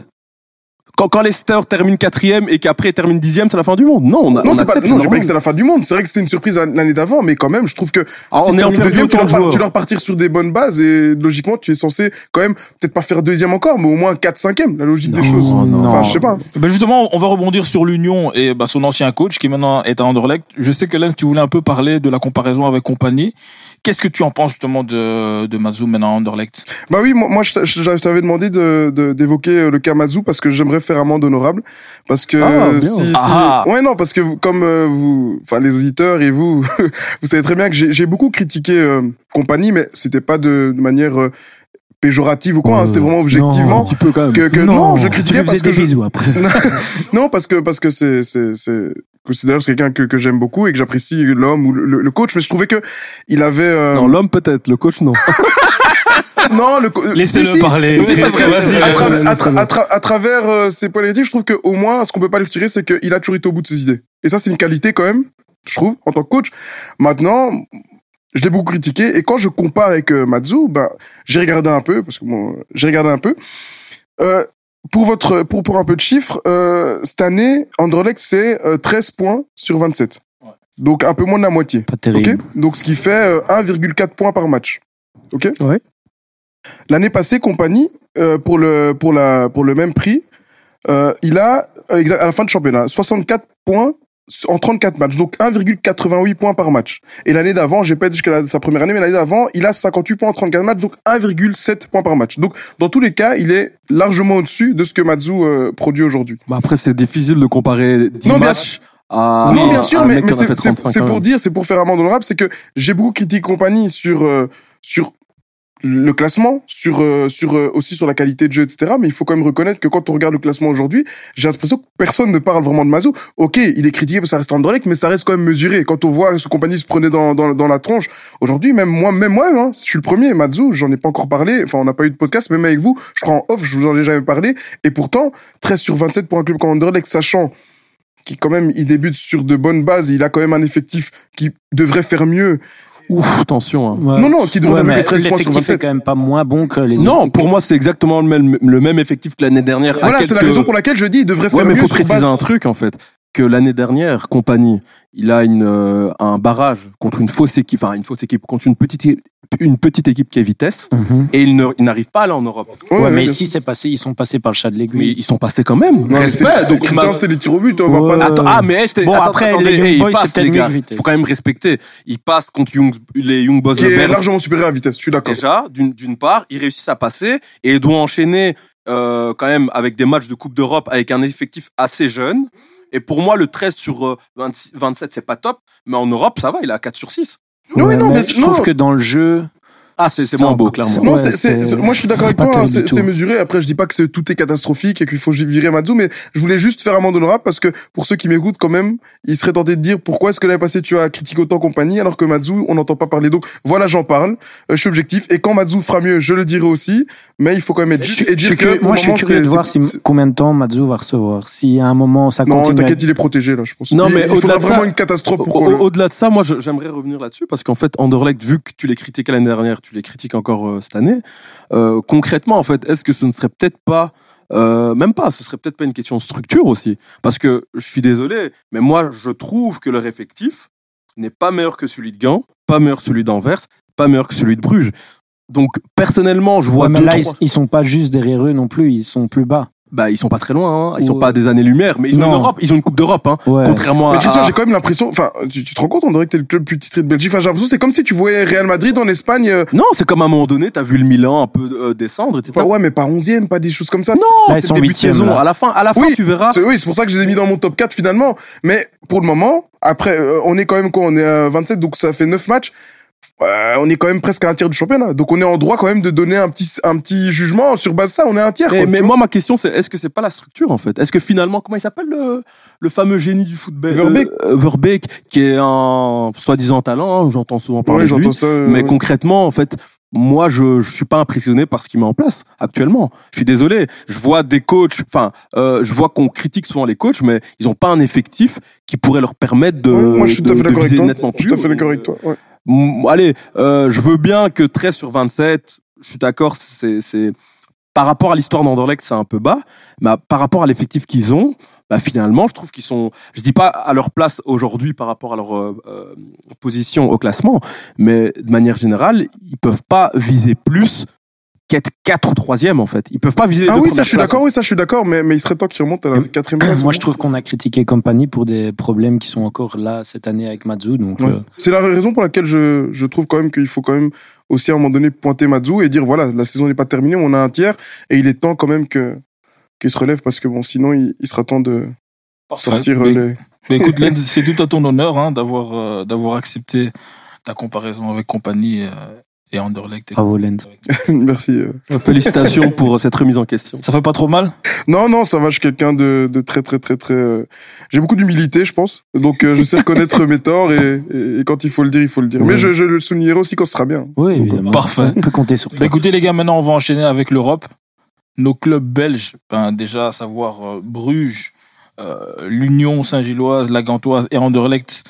B: Quand, quand Leicester termine quatrième et qu'après termine dixième, c'est la fin du monde. Non, on a,
C: non
B: on
C: c'est pas non j'ai pas que c'était la fin du monde c'est vrai que c'était une surprise l'année d'avant mais quand même je trouve que
B: Ah,
C: si
B: on
C: deuxième tu dois, tu dois repartir sur des bonnes bases et logiquement tu es censé quand même peut-être pas faire deuxième encore mais au moins 4 cinquième la logique des
D: Non,
C: choses
D: non.
C: enfin je sais pas
A: Ben justement, on va rebondir sur l'Union et bah, son ancien coach qui maintenant est à Anderlecht. Je sais que là, tu voulais un peu parler de la comparaison avec compagnie. Qu'est-ce que tu en penses justement de, de Mazou maintenant à Anderlecht
C: Bah oui, moi, moi je t'a- je je t'avais demandé de de- d'évoquer euh, le cas Mazou parce que j'aimerais faire amende honorable parce que
B: Ah,
C: si, si-
A: Ah.
C: ouais non parce que vous- comme euh, vous enfin les auditeurs et vous vous savez très bien que j'ai j'ai beaucoup critiqué euh, compagnie mais c'était pas de, de manière euh, péjorative ou quoi, hein, c'était vraiment objectivement
B: Un petit peu quand même.
C: que, que non, je
D: tu
C: critiquais parce que je
D: après.
C: non parce que parce que c'est c'est que c'est quelqu'un que que j'aime beaucoup et que j'apprécie l'homme ou le, le coach mais je trouvais que il avait euh,
B: Non, l'homme peut-être, le coach non.
C: non le
A: Laissez-le
C: si,
A: parler.
C: Si, parce que
A: vas-y,
C: à, travers- à tra- à tra- à travers euh, ses points négatifs, je trouve qu'au moins, ce qu'on peut pas lui tirer, c'est qu'il a toujours été au bout de ses idées. Et ça, c'est une qualité quand même, je trouve, en tant que coach. Maintenant, je l'ai beaucoup critiqué. Et quand je compare avec euh, Matsu, ben, j'ai regardé un peu, parce que bon, j'ai regardé un peu. Euh, pour votre, pour, pour un peu de chiffres, euh, cette année, Anderlecht, c'est euh, 13 points sur 27. Donc, un peu moins de la moitié.
D: Pas terrible.
C: Donc, ce qui fait euh, 1,4 points par match. Ok
B: Ouais.
C: L'année passée, compagnie, euh, pour, le, pour, la, pour le même prix, euh, il a, euh, à la fin de championnat, 64 points en 34 matchs, donc 1,88 points par match. Et l'année d'avant, j'ai pas été jusqu'à sa première année, mais l'année d'avant, il a 58 points en 34 matchs, donc 1,7 points par match. Donc, dans tous les cas, il est largement au-dessus de ce que Matsu euh, produit aujourd'hui.
B: Bah après, c'est difficile de comparer 10
C: Non, bien non, bien sûr, mais, mais c'est-
B: fait
C: c'est
B: 35
C: c'est
B: quand
C: pour dire, c'est pour faire amende honorable, c'est que j'ai beaucoup critiqué compagnie sur euh, sur le classement, sur euh, sur euh, aussi sur la qualité de jeu, etc. Mais il faut quand même reconnaître que quand on regarde le classement aujourd'hui, j'ai l'impression que personne ne parle vraiment de Mazou. Ok, il est critiqué parce que ça reste Anderlecht, mais ça reste quand même mesuré. Quand on voit ce compagnie se prenait dans dans, dans la tronche, aujourd'hui même moi même moi, hein, je suis le premier. Mazou, j'en ai pas encore parlé. Enfin, on n'a pas eu de podcast, même avec vous, je crois en off, je vous en ai jamais parlé. Et pourtant, 13 sur 27 pour un club comme Anderlecht, sachant qui quand même il débute sur de bonnes bases, il a quand même un effectif qui devrait faire mieux.
B: Ouf, attention. hein.
D: Ouais.
C: Non, non, qui devrait
D: Ouais,
C: faire mieux
D: mais
C: que 13 points sur
D: l'effectif est
C: 27.
D: quand même pas moins bon que les
B: Non,
D: autres.
B: pour moi, c'est exactement le même, le même effectif que l'année dernière.
C: Voilà, c'est la raison pour laquelle je dis il devrait faire
B: Ouais, mais
C: mieux
B: faut
C: sur
B: préciser
C: base.
B: un truc en fait que l'année dernière, compagnie, il a une euh, un barrage contre une fausse équipe, enfin une fausse équipe contre une petite une petite équipe qui est vitesse
D: Mhm.
B: et il ne il n'arrive pas à aller en Europe.
C: Ouais,
D: Ouais,
C: ouais,
D: mais ici, c'est passé, ils sont passés par le chat de
B: Mais
D: l'aiguille.
B: ils sont passés quand même.
C: Ouais,
B: Respect. Donc,
C: Christian, c'était les tirs au but, on va pas.
B: Attends, ah mais c'était
D: Bon,
B: attends,
D: après,
B: attendez,
D: les Young
B: hey,
D: Boys,
B: ils passent les gars. Faut quand même respecter. Ils passent contre Young- les Young Boys
C: Qui est largement supérieur à vitesse, je suis d'accord.
B: déjà, d'une d'une part, ils réussissent à passer et ils doivent enchaîner euh, quand même avec des matchs de Coupe d'Europe avec un effectif assez jeune. Et pour moi, le 13 sur euh, 26 27, c'est pas top, mais en Europe, ça va, il est à 4 sur 6.
C: Non,
D: Ouais,
C: mais non,
D: mais
C: mais
D: je trouve
C: non.
D: que dans le jeu,
B: Ah, c'est moins beau, clairement.
C: Non,
D: Ouais,
C: c'est, c'est,
D: c'est-
C: c'est- moi je suis d'accord avec toi, hein, c'est, mesuré. Après, je dis pas que c'est, tout est catastrophique et qu'il faut virer Mazou, mais je voulais juste faire amende honorable parce que pour ceux qui m'écoutent quand même, ils seraient tentés de dire pourquoi est-ce que l'année passée tu as critiqué autant compagnie alors que Mazou, on n'entend pas parler. Donc voilà, j'en parle. Euh, je suis objectif et quand Mazou fera mieux, je le dirai aussi. Mais il faut quand même être juste et
D: je
C: dire que
D: moi, je suis curieux
C: c'est-
D: de voir si, combien de temps Mazou va recevoir. Si à un moment ça
C: non,
D: continue. à-
C: t'inquiète, il est protégé là, je pense.
B: Non,
C: Il-
B: mais
C: il
B: au-delà de
C: vraiment une catastrophe pour
B: Au-delà de ça, moi, j'aimerais revenir là-dessus parce qu'en fait, Anderlecht, vu que tu les critiquais l'année dernière, tu les critiques encore euh, cette année. euh, concrètement, en fait, est-ce que ce ne serait peut-être pas, euh, même pas, ce serait peut-être pas une question de structure aussi, parce que je suis désolé, mais moi, je trouve que leur effectif n'est pas meilleur que celui de Gand, pas meilleur que celui d'Anvers, pas meilleur que celui de Bruges. Donc, personnellement, je vois
D: Ouais, mais
B: deux,
D: là, ils, ils sont pas juste derrière eux non plus, ils sont plus bas.
B: Bah, ils sont pas très loin, hein. ils sont
D: Ouais.
B: pas des années-lumière, mais ils ont une Europe, ils ont une Coupe d'Europe, hein.
D: Ouais.
B: Contrairement
C: Mais
B: à.
C: Christian, j'ai quand même l'impression, enfin, tu, tu te rends compte, on dirait que t'es le club plus titré de Belgique. Enfin, j'ai l'impression, que c'est comme si tu voyais Real Madrid en Espagne. euh,
B: Non, c'est comme à un moment donné, t'as vu le Milan un peu euh, descendre, etc.
C: enfin, ouais, mais pas 11e, pas des choses comme ça.
B: Non,
D: Là, ils
B: c'est
D: sont
B: début de saison.
D: là.
B: À la fin, à la fin,
C: Oui,
B: tu verras.
C: C'est- Oui, c'est pour ça que je les ai mis dans mon top 4 finalement. Mais pour le moment, après, euh, on est quand même quoi On est à 27, donc ça fait 9 matchs. Euh, on est quand même presque à un tiers du championnat. Donc on est en droit quand même de donner un petit, un petit jugement sur base de ça. On est à un tiers.
B: Mais,
C: quoi,
B: mais moi, ma question, c'est est-ce que c'est pas la structure en fait? Est-ce que finalement, comment il s'appelle le, le fameux génie du football?
C: Verbeek.
B: euh, euh, Verbeek, qui est un soi-disant talent, hein, j'entends souvent parler
C: Ouais,
B: de lui.
C: ça.
B: Mais
C: ouais.
B: concrètement, en fait, moi, je, je suis pas impressionné par ce qu'il met en place actuellement. Je suis désolé. Je vois des coachs, enfin, euh, je vois qu'on critique souvent les coachs, mais ils ont pas un effectif qui pourrait leur permettre de,
C: Ouais, moi, je suis tout à
B: de-
C: fait d'accord avec toi. Je suis tout à fait d'accord avec toi. ouais.
B: Allez, euh, je veux bien que 13 sur 27, je suis d'accord, c'est, c'est, par rapport à l'histoire d'Anderlecht, c'est un peu bas, mais par rapport à l'effectif qu'ils ont, bah finalement, je trouve qu'ils sont, je dis pas à leur place aujourd'hui par rapport à leur euh, euh, position au classement, mais de manière générale, ils peuvent pas viser plus qu'être 4 ou 3e en fait. Ils peuvent pas viser les
C: Ah
B: deux
C: oui, ça je suis d'accord. Oui, ça je suis d'accord. Mais, mais il serait temps qu'ils remontent à la quatrième place.
D: Moi, je trouve qu'on a critiqué Compagnie pour des problèmes qui sont encore là cette année avec. Donc,
C: Ouais.
D: euh,
C: C'est la raison pour laquelle je, je trouve quand même qu'il faut quand même aussi à un moment donné pointer Mazou et dire voilà, la saison n'est pas terminée, on a un tiers et il est temps quand même que qu'il se relève parce que bon, sinon il, il sera temps de sortir
A: Mais-
C: euh, les.
A: Mais écoute, c'est tout à ton honneur hein, d'avoir euh, d'avoir accepté ta comparaison avec compagnie euh, et Anderlecht.
D: bravo, Lens.
C: Merci. euh.
B: Félicitations pour cette remise en question.
A: Ça fait pas trop mal?
C: Non, non, ça va. Je suis quelqu'un de, de très, très, très, très. euh, J'ai beaucoup d'humilité, je pense. Donc euh, je sais reconnaître mes torts et, et, et quand il faut le dire, il faut le dire. Mais je, je le soulignerai aussi quand ce sera bien.
D: Oui, évidemment.
A: Parfait.
D: On peut compter sur toi.
A: Bah, écoutez les gars, maintenant on va enchaîner avec l'Europe. Nos clubs belges, ben, déjà à savoir euh, Bruges, euh, l'Union Saint-Gilloise, la Gantoise et Anderlecht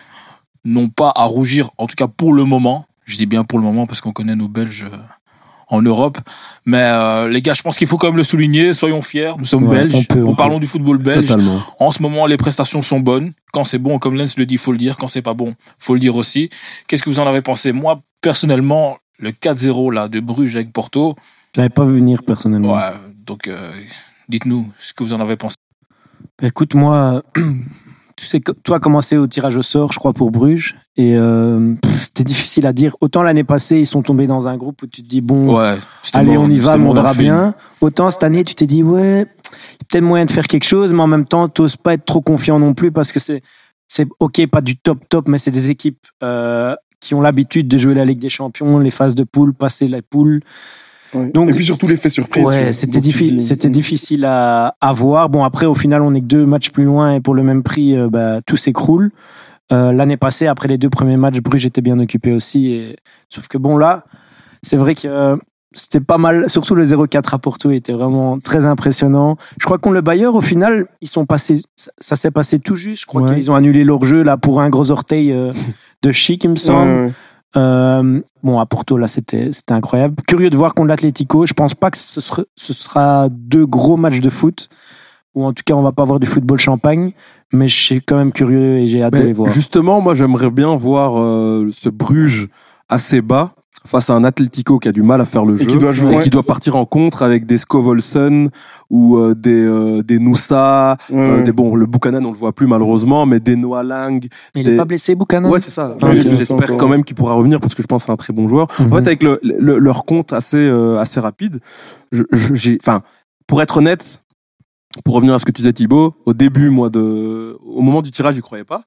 A: n'ont pas à rougir, en tout cas pour le moment. Je dis bien pour le moment parce qu'on connaît nos Belges euh, en Europe. Mais euh, les gars, je pense qu'il faut quand même le souligner. Soyons fiers, nous sommes
D: Ouais,
A: belges.
D: on peut, on peut.
A: parlons du football belge.
B: Totalement.
A: En ce moment, les prestations sont bonnes. Quand c'est bon, comme Lens le dit, faut le dire. Quand c'est pas bon, faut le dire aussi. Qu'est-ce que vous en avez pensé? Moi, personnellement, le 4-0 là de Bruges avec Porto,
D: Je l'avais pas vu venir personnellement.
A: ouais, donc euh, dites-nous ce que vous en avez pensé.
D: Bah, Écoute, moi, tu sais, toi, commencé au tirage au sort, je crois, pour Bruges? Et euh, c'était difficile à dire. Autant l'année passée, ils sont tombés dans un groupe où tu te dis, bon,
A: Ouais,
D: allez, on y va, on verra bien. Autant cette année, tu t'es dit, ouais, il y a peut-être moyen de faire quelque chose, mais en même temps, t'oses pas être trop confiant non plus parce que c'est, c'est ok, pas du top top, mais c'est des équipes euh, qui ont l'habitude de jouer la Ligue des Champions, les phases de poule, passer la poule.
C: Ouais.
D: Donc,
C: et puis surtout l'effet surprise.
D: Ouais,
C: sur-
D: c'était difficile, c'était difficile à, à voir. Bon, après, au final, on est que deux matchs plus loin et pour le même prix, euh, bah, tout s'écroule. Euh, L'année passée, après les deux premiers matchs, Bruges était bien occupé aussi. Et... Sauf que bon, là, c'est vrai que euh, c'était pas mal. Surtout le 0-4 à Porto était vraiment très impressionnant. Je crois qu'on le Bayer, au final, ils sont passés, ça, s'est passé tout juste. Je crois
B: Ouais.
D: qu'ils ont annulé leur jeu là pour un gros orteil euh, de chic, il me semble.
C: ouais, ouais.
D: Euh, bon, à Porto, là, c'était c'était incroyable. Curieux de voir contre l'Atlético. Je pense pas que ce sera, ce sera deux gros matchs de foot. Ou en tout cas, on va pas voir du football champagne. Mais je suis quand même curieux et j'ai hâte de
B: Mais
D: les voir.
B: justement, moi, j'aimerais bien voir euh, ce Bruges assez bas face à un Atlético qui a du mal à faire le
C: Et
B: jeu
C: qui doit jouer,
B: et
C: ouais.
B: qui doit partir en contre avec des Scovolson ou euh, des euh, des Noussa,
C: Ouais,
B: euh,
C: ouais.
B: des bon le Buchanan on le voit plus malheureusement, mais des Noah Lang.
D: Mais il est pas blessé, Buchanan
B: Ouais, c'est ça.
C: Ah,
B: J'espère quand même qu'il pourra revenir parce que je pense que c'est un très bon joueur.
D: Mhm.
B: En fait, avec le, le- leur compte assez euh, assez rapide, je- je- j'ai, enfin, pour être honnête, pour revenir à ce que tu disais Thibaut, au début, moi, de, au moment du tirage, j'y croyais pas.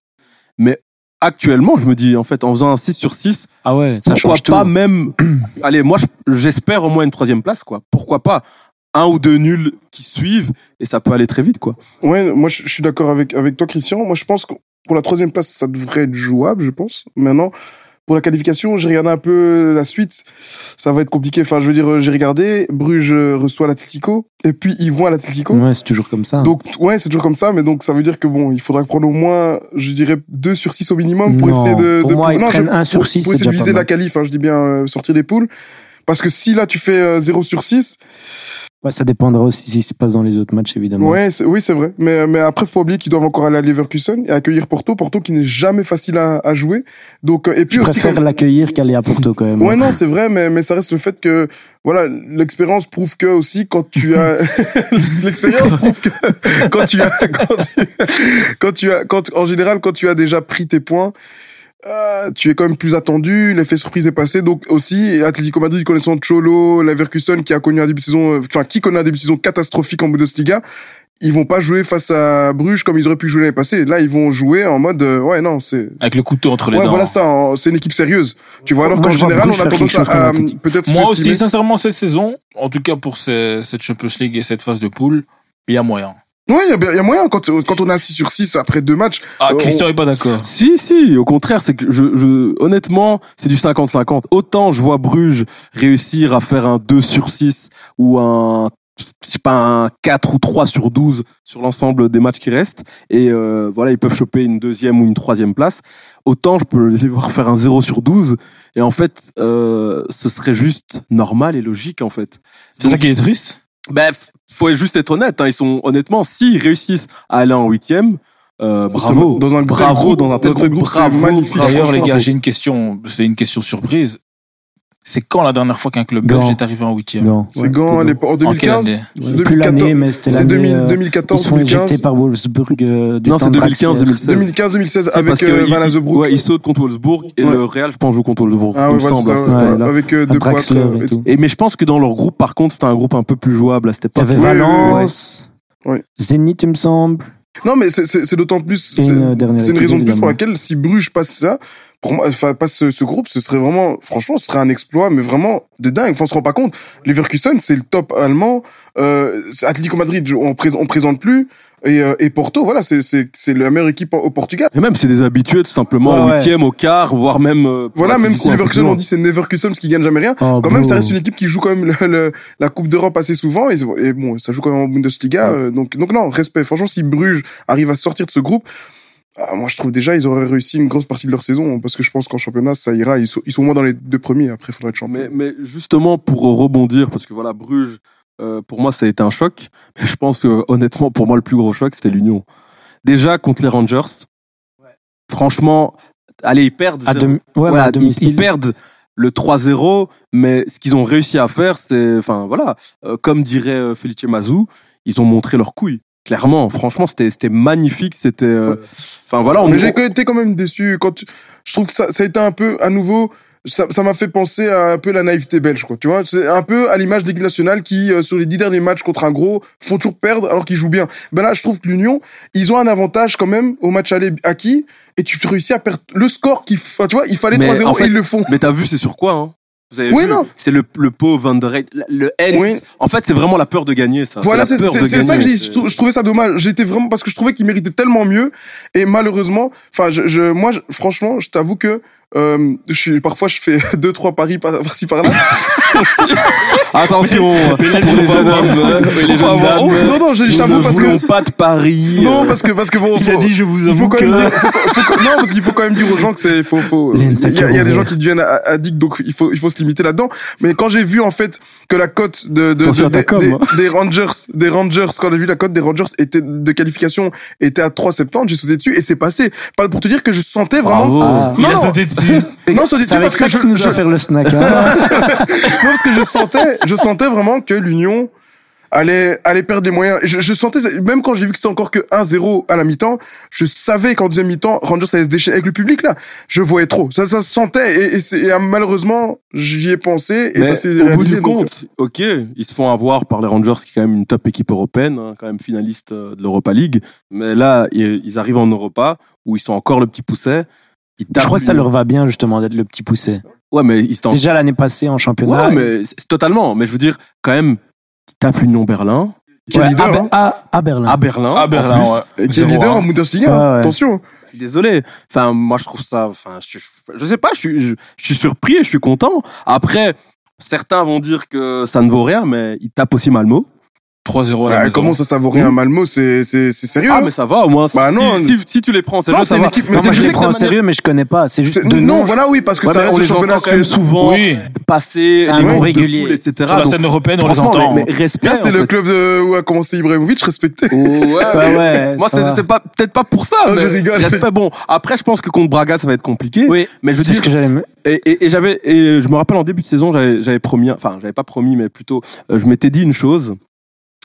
B: Mais actuellement, je me dis, en fait, en faisant un 6 sur 6,
D: Ah ouais, ça
B: pourquoi
D: change tout.
B: pas même, allez, moi, je- j'espère au moins une troisième place, quoi. Pourquoi pas un ou deux nuls qui suivent et ça peut aller très vite, quoi.
C: Ouais, moi je je suis d'accord avec, avec toi, Christian. Moi je pense que pour la troisième place, ça devrait être jouable, je pense. Maintenant, pour la qualification, j'ai regardé un peu la suite. Ça va être compliqué. Enfin, je veux dire, j'ai regardé. Bruges euh, reçoit l'Atlético. Et puis ils vont à l'Atlético.
D: Ouais, c'est toujours comme ça.
C: Donc, ouais, c'est toujours comme ça. Mais donc, ça veut dire que bon, il faudra prendre au moins, je dirais, 2 sur 6 au minimum pour
D: Non,
C: essayer de.
D: pour
C: de
D: moi, ils
C: non, je-
D: prennent un sur
C: pour-
D: six,
C: Pour
D: c'est
C: essayer de viser la qualif, hein, je dis bien euh, sortir des poules. Parce que si là, tu fais euh, 0 sur 6,
D: Ouais, ça dépendra aussi si se passe dans les autres matchs, évidemment.
C: Ouais, c'est- oui, c'est vrai. Mais, mais après, faut pas oublier qu'ils doivent encore aller à Leverkusen et accueillir Porto. Porto qui n'est jamais facile à, à jouer. Donc, euh, et puis
D: Je
C: aussi,
D: préfère
C: comme-
D: l'accueillir qu'aller à Porto quand même.
C: Ouais, non, c'est vrai, mais, mais ça reste le fait que, voilà, l'expérience prouve que aussi, quand tu as, l'expérience prouve que, quand tu as, quand tu, quand tu as, quand, en général, quand tu as déjà pris tes points, euh, tu es quand même plus attendu, l'effet surprise est passé, donc aussi, et Atlético Madrid connaissant Cholo, Leverkusen qui a connu un début de saison, euh, enfin, qui connaît un début de saison catastrophique en Bundesliga, ils vont pas jouer face à Bruges comme ils auraient pu jouer l'année passée. Là, ils vont jouer en mode, euh, ouais, non, c'est,
A: Avec le couteau entre les
C: ouais,
A: dents.
C: voilà ça, hein, c'est une équipe sérieuse. Tu vois, alors qu'en général,
D: Bruges
C: on a tendance à, peut-être
A: Moi aussi, sincèrement, cette saison, en tout cas pour ce- cette Champions League et cette phase de poule, il y a moyen.
C: Ouais, il y a, bien- il y a moyen quand, quand on est à 6 sur 6 après deux matchs.
A: Ah,
C: Euh,
A: Christian est pas d'accord.
B: Si, si, au contraire, c'est que je, je, honnêtement, c'est du 50-50. Autant je vois Bruges réussir à faire un 2 sur 6 ou un, je sais pas, un 4 ou 3 sur 12 sur l'ensemble des matchs qui restent. Et euh, voilà, ils peuvent choper une deuxième ou une troisième place. Autant je peux les voir faire un 0 sur 12. Et en fait, euh, ce serait juste normal et logique, en fait.
A: C'est ça qui est triste.
B: Bref, faut juste être honnête. Hein. Ils sont, honnêtement, s'ils réussissent à aller en huitième, euh,
C: Dans
B: bravo.
C: un tel
B: bravo
C: groupe,
B: dans un tel
C: dans un
B: groupe.
C: groupe,
B: bravo,
C: magnifique.
A: D'ailleurs, les gars, j'ai une question. C'est une question surprise. C'est quand la dernière fois qu'un club belge est arrivé en huitième.
C: C'est
B: Ouais,
C: Gand,
B: c'était
C: à l'époque- en
A: En quelle
C: 2015.
A: année
D: Plus
C: 2014.
D: l'année, mais c'était
C: C'est
D: l'année.
C: 2000
D: euh, Ils
C: 2014,
D: se font éjecter
C: 2015.
D: par Wolfsburg euh, du
B: Non, c'est
D: de
B: 2015,
D: Draxler.
B: 2016.
C: 2015, 2016
B: C'est
C: avec
B: parce que
C: euh,
B: il-
C: Van Azebroek.
B: Ouais, ils sautent contre Wolfsburg et
C: Ouais.
B: le Real, je pense, joue contre Wolfsburg.
C: Ah
B: il
C: ouais, c'est
B: semble, stade-là.
C: avec euh, deux poitres
D: et
B: mais je pense que dans leur groupe, par contre, c'était un groupe un peu plus jouable à cette
D: Il y
B: époque.
D: avait
C: oui, oui,
D: Valence. Zénith, il me semble.
C: Non, mais c'est- c'est c'est d'autant plus. C'est
D: une dernière
C: c'est une raison de plus pour laquelle si Bruges passe ça, pour moi, enfin passe ce, ce groupe, ce serait vraiment, franchement, ce serait un exploit, mais vraiment de dingue. Enfin, on se rend pas compte. Leverkusen, c'est le top allemand. Euh, c'est Atlético Madrid, on, pré- on présente plus. Et, euh, et Porto, voilà, c'est c'est c'est la meilleure équipe au- Portugal.
B: Et même, c'est des habitués, tout simplement,
D: Ouais,
B: au
D: ouais.
B: huitième, au quart, voire même. euh,
C: Voilà, même si Leverkusen, on dit c'est Neverkusen parce qu'ils gagnent jamais rien.
D: Oh,
C: Quand même, ça reste une équipe qui joue quand même le- le- la Coupe d'Europe assez souvent. Et, et bon, ça joue quand même en Bundesliga. euh, donc, donc non, respect. Franchement, si Bruges arrive à sortir de ce groupe, ah, moi je trouve déjà ils auraient réussi une grosse partie de leur saison parce que je pense qu'en championnat ça ira. Ils sont, ils sont au moins dans les deux premiers. Après, il faudra être champion.
B: Mais, mais justement, pour rebondir, parce que voilà, Bruges, euh, pour moi, ça a été un choc. Mais je pense que, honnêtement, pour moi, le plus gros choc, c'était l'Union. Déjà, contre les Rangers, franchement, allez, ils perdent.
D: À demi- ouais, à domicile.
B: Ils, perdent le 3-0, mais ce qu'ils ont réussi à faire, c'est, enfin voilà, euh, comme dirait euh, Felice Mazou, ils ont montré leur couille. Clairement, franchement, c'était c'était magnifique. C'était, euh, enfin voilà, on
C: Mais j'ai été quand même déçu quand tu- je trouve que ça, ça a été un peu à nouveau. Ça m'a fait penser à un peu la naïveté belge, quoi. Tu vois, c'est un peu à l'image de l'équipe nationale qui, euh, sur les dix derniers matchs contre un gros, font toujours perdre alors qu'ils jouent bien. Ben là, je trouve que l'Union, ils ont un avantage quand même au match aller acquis et tu réussis à perdre le score qu'il, tu vois, il fallait
B: Mais
C: 3-0
B: en fait-
C: et ils le font.
B: Mais t'as vu, c'est sur quoi hein? Vous avez
C: Oui,
B: vu
C: non.
B: C'est le, le pauvre Van der. Le N.
C: Oui.
B: En fait, c'est vraiment la peur de gagner, ça.
C: Voilà,
B: c'est
C: c'est c'est- ça que j'ai, je trou- je trouvais ça dommage. J'étais vraiment parce que je trouvais qu'il méritait tellement mieux et malheureusement, enfin, je, je, moi, je- franchement, je t'avoue que euh, je suis parfois je fais deux trois paris par- par-ci par-là.
B: Attention pour les jeunes hommes, les jeunes dames.
C: non non,
B: ne
C: parce que
B: pas de paris.
C: non parce que parce que bon,
D: Il a dit, je vous
C: il faut
D: avoue
C: quand
D: que.
C: même dire, faut, faut non parce qu'il faut quand même dire aux gens que c'est faut faut il y, a- il y a des gens qui deviennent addicts donc il faut il faut se limiter là-dedans mais quand j'ai vu en fait que la cote de, de,
B: Attention
C: de- des-
B: com,
C: des,
B: hein.
C: des Rangers des Rangers quand j'ai vu la cote des Rangers était de qualification était à 3,70 j'ai sauté dessus et c'est passé pas pour te dire que je sentais vraiment
B: Bravo.
D: Ah.
A: Il
C: Non,
A: a
C: non.
A: sauté dessus.
C: Non sauter
D: C'est
C: dessus
D: avec
C: parce que je, je-
D: faire le snack. hein.
C: non, parce que je sentais, je sentais vraiment que l'Union allait, allait perdre des moyens. Je, je sentais, même quand j'ai vu que c'était encore que 1-0 à la mi-temps, je savais qu'en deuxième mi-temps, Rangers allait se déchaîner avec le public, là. Je voyais trop. Ça, ça se sentait. Et, et, c'est- et, euh, malheureusement, j'y ai pensé et
B: Mais
C: ça s'est
B: au bout
C: réalisé.
B: du
C: donc,
B: compte, ok, ils se font avoir par les Rangers, qui est quand même une top équipe européenne, hein, quand même finaliste euh, de l'Europa League. Mais là, ils, ils arrivent en Europa, où ils sont encore le petit pousset.
D: Je crois que ça leur va bien, justement, d'être le petit poussé.
B: Ouais, mais ils sont.
D: Déjà l'année passée en championnat.
B: Ouais, mais totalement. Mais je veux dire, quand même, ils tapent l'Union Berlin,
C: qui est
D: Ouais,
C: leader,
D: à,
C: hein.
D: à, à Berlin.
B: à Berlin.
A: Ah,
B: en
A: Berlin,
B: plus.
A: ouais.
C: Et qui est
A: 0-1.
C: leader en Bundesliga.
D: Ouais, ouais.
C: Attention.
B: Je suis désolé. Enfin, moi, je trouve ça. Enfin, je, je, je sais pas. Je suis, je, je suis surpris et je suis content. Après, certains vont dire que ça ne vaut rien, mais ils tapent aussi Malmo.
A: 3-0 à la
C: Ah,
A: maison.
C: comment ça, ça vaut rien, Malmo? C'est, c'est, c'est sérieux.
B: Ah,
C: hein.
B: mais ça va au moins.
C: Bah
B: si,
C: non.
B: si, si tu les prends, c'est
C: Non,
B: vrai,
C: c'est une équipe- mais
D: Non,
C: c'est
D: moi, je les prends sérieux, mais je connais pas. C'est juste
C: C'est-
D: de
C: non, voilà, oui, parce que
B: Ouais,
C: ça reste
B: on
C: le
B: les entend
C: championnat
B: quand même
C: suisse.
B: souvent
A: Oui.
D: un
B: les
D: nom
B: groupes de
D: régulier.
B: poules, etc.
A: Sur la scène européenne, on les entend.
C: Là, c'est
B: en
C: le club de, où a commencé Ibrahimovic, respecté.
B: Ouais,
D: Ouais, ouais,
B: Moi, c'est peut-être pas pour ça.
C: Je rigole.
B: Respect. Bon, après, je pense que contre Braga, ça va être compliqué.
D: Oui,
B: mais je veux
D: c'est ce
B: dire,
D: que j'allais me.
B: Et, et, et j'avais, et je me rappelle en début de saison, j'avais, j'avais promis, enfin, j'avais pas promis, mais plutôt, euh, je m'étais dit une chose,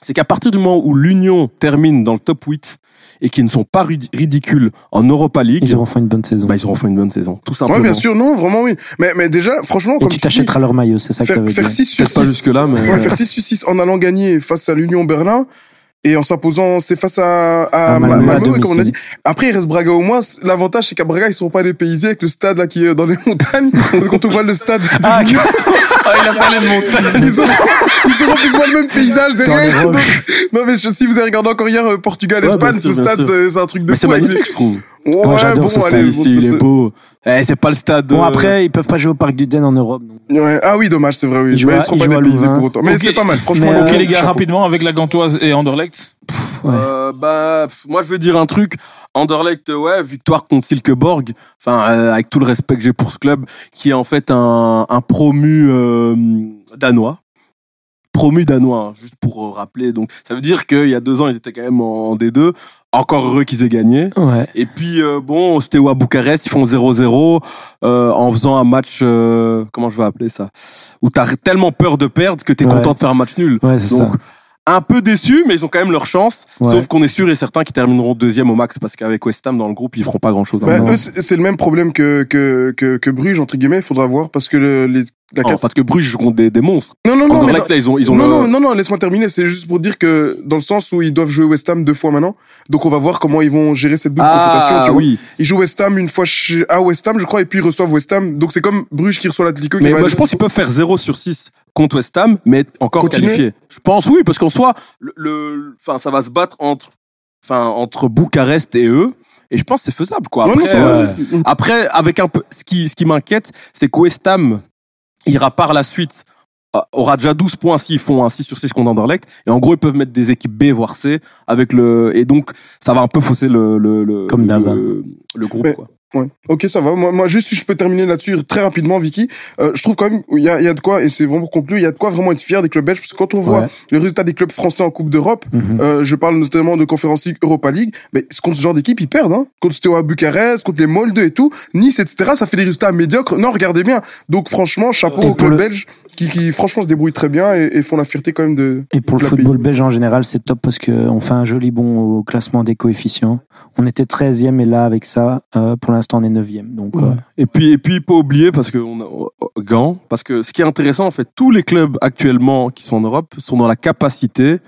B: c'est qu'à partir du moment où l'Union termine dans le top 8 et qu'ils ne sont pas rid- ridicules en Europa League,
D: Ils auront fait une bonne saison.
B: bah, ils auront fait une bonne saison, tout simplement.
C: Ouais, bien sûr, non, vraiment, oui. Mais, mais déjà, franchement,
D: Et
C: comme
D: tu t'achèteras leur maillot, c'est ça que
C: faire,
D: t'avais
C: faire
D: dit.
C: 6 sur
B: Peut-être pas
C: 6.
B: jusque là, mais
C: Ouais, faire 6 sur 6 en allant gagner face à l'Union Berlin et en s'imposant, c'est face à, à,
D: À Malmö, à
C: oui, comme on a dit. Après, il reste Braga au moins. L'avantage, c'est qu'à Braga, ils sont pas dépaysés avec le stade, là, qui est dans les montagnes. Donc, Quand on voit le stade,
D: Ah,
A: il a parlé de montagne.
C: ils ont, ils plus ou moins le même paysage derrière. Donc- non, mais je- si vous avez regardé encore hier euh, Portugal,
B: Ouais,
C: Espagne,
B: bien sûr,
C: ce stade, c'est un truc de
B: mais c'est
C: avec
B: magnifique, je trouve.
C: Ouais,
D: Moi, j'adore
C: bon,
D: ce stade
C: allez,
B: Ici,
C: bon, ça,
B: il est
C: c'est-
B: beau. Eh, c'est pas le stade.
D: Bon,
B: euh,
D: après, ils peuvent pas jouer au Parc du Den en Europe. donc.
C: Ouais. Ah oui, dommage, c'est vrai, oui.
D: Ils jouent
C: mais
D: à-
C: ils seront
D: ils
C: pas dépaysés pour autant. Mais c'est pas mal, franchement.
D: Mais,
A: Ok,
D: euh,
A: les gars, rapidement avec la Gantoise et Anderlecht.
D: Ouais.
B: Euh, bah, moi, je veux dire un truc. Anderlecht, euh, ouais, victoire contre Silkeborg. Enfin, euh, avec tout le respect que j'ai pour ce club, qui est en fait un, un promu euh, danois. Promu danois, hein, juste pour euh, rappeler. Donc, ça veut dire qu'il y a deux ans, ils étaient quand même en, en D2. Encore heureux qu'ils aient gagné.
D: Ouais.
B: Et puis, euh, bon, c'était où à Bucarest, ils font 0-0 euh, en faisant un match, euh, comment je vais appeler ça? Où t'as tellement peur de perdre que t'es
D: Ouais.
B: content de faire un match nul.
D: Ouais, c'est
B: Donc,
D: ça.
B: Un peu déçu, mais ils ont quand même leur chance.
D: Ouais.
B: Sauf qu'on est sûr et certain qu'ils termineront deuxième au max parce qu'avec West Ham dans le groupe, ils feront pas grand chose.
C: Bah, eux, c'est le même problème que, que, que, que Bruges, entre guillemets, il faudra voir, parce que le, les, la
B: Non,
C: quatre-
B: parce que Bruges joue contre des, des monstres.
C: Non, non, non, mais
B: là, ils ont, ils ont
C: non,
B: le-
C: non, non, non, laisse-moi terminer. C'est juste pour dire que dans le sens où ils doivent jouer West Ham deux fois maintenant, donc on va voir comment ils vont gérer cette double confrontation.
B: Ah
C: Tu vois,
B: oui.
C: ils jouent West Ham une fois chez, à West Ham, je crois, et puis ils reçoivent West Ham. Donc c'est comme Bruges qui reçoit l'Atlético. qui
B: Mais
C: va
B: moi,
C: aller-
B: je pense qu'ils peuvent faire 0 sur 6 contre West Ham, mais être encore
C: Continuer
B: qualifiés. Je pense oui, parce qu'en soi, le, le- enfin, ça va se battre entre, enfin, entre Bucarest et eux. Et je pense que c'est faisable, quoi. Après,
C: non,
B: euh, Après, avec un peu, ce qui, ce qui m'inquiète, c'est que West Ham ira par la suite, euh, aura déjà 12 points s'ils font un 6 sur 6 contre Anderlecht. Et en gros, ils peuvent mettre des équipes B, voire C, avec le, et donc, ça va un peu fausser le, le, le,
D: Comme d'hab.
B: le, le groupe,
C: Mais-
B: quoi.
C: Ouais. Ok, ça va. Moi, moi, juste si je peux terminer là-dessus très rapidement, Vicky, euh, je trouve quand même il y a, il y a de quoi et c'est vraiment pour conclure, il y a de quoi vraiment être fier des clubs belges parce que quand on voit
D: Ouais.
C: les résultats des clubs français en Coupe d'Europe,
D: Mhm.
C: euh, je parle notamment de Conference League, Europa League, mais contre ce genre d'équipe ils perdent. Hein. Contre Steaua Bucarest, contre les Molde et tout, Nice, etc. Ça fait des résultats médiocres. Non, regardez bien. Donc franchement, chapeau
D: Et
C: aux clubs
D: le-
C: belges qui, qui franchement se débrouillent très bien et, et font la fierté quand même de.
D: Et pour
C: de
D: le football belge en général, c'est top parce qu'on fait un joli bond au classement des coefficients. On était 13e et là, avec ça, euh, pour l'instant, on est 9e. Donc, euh,
B: Et puis, et puis, pas oublier, parce que on a, oh, Gand, parce que ce qui est intéressant, en fait, tous les clubs actuellement qui sont en Europe sont dans la capacité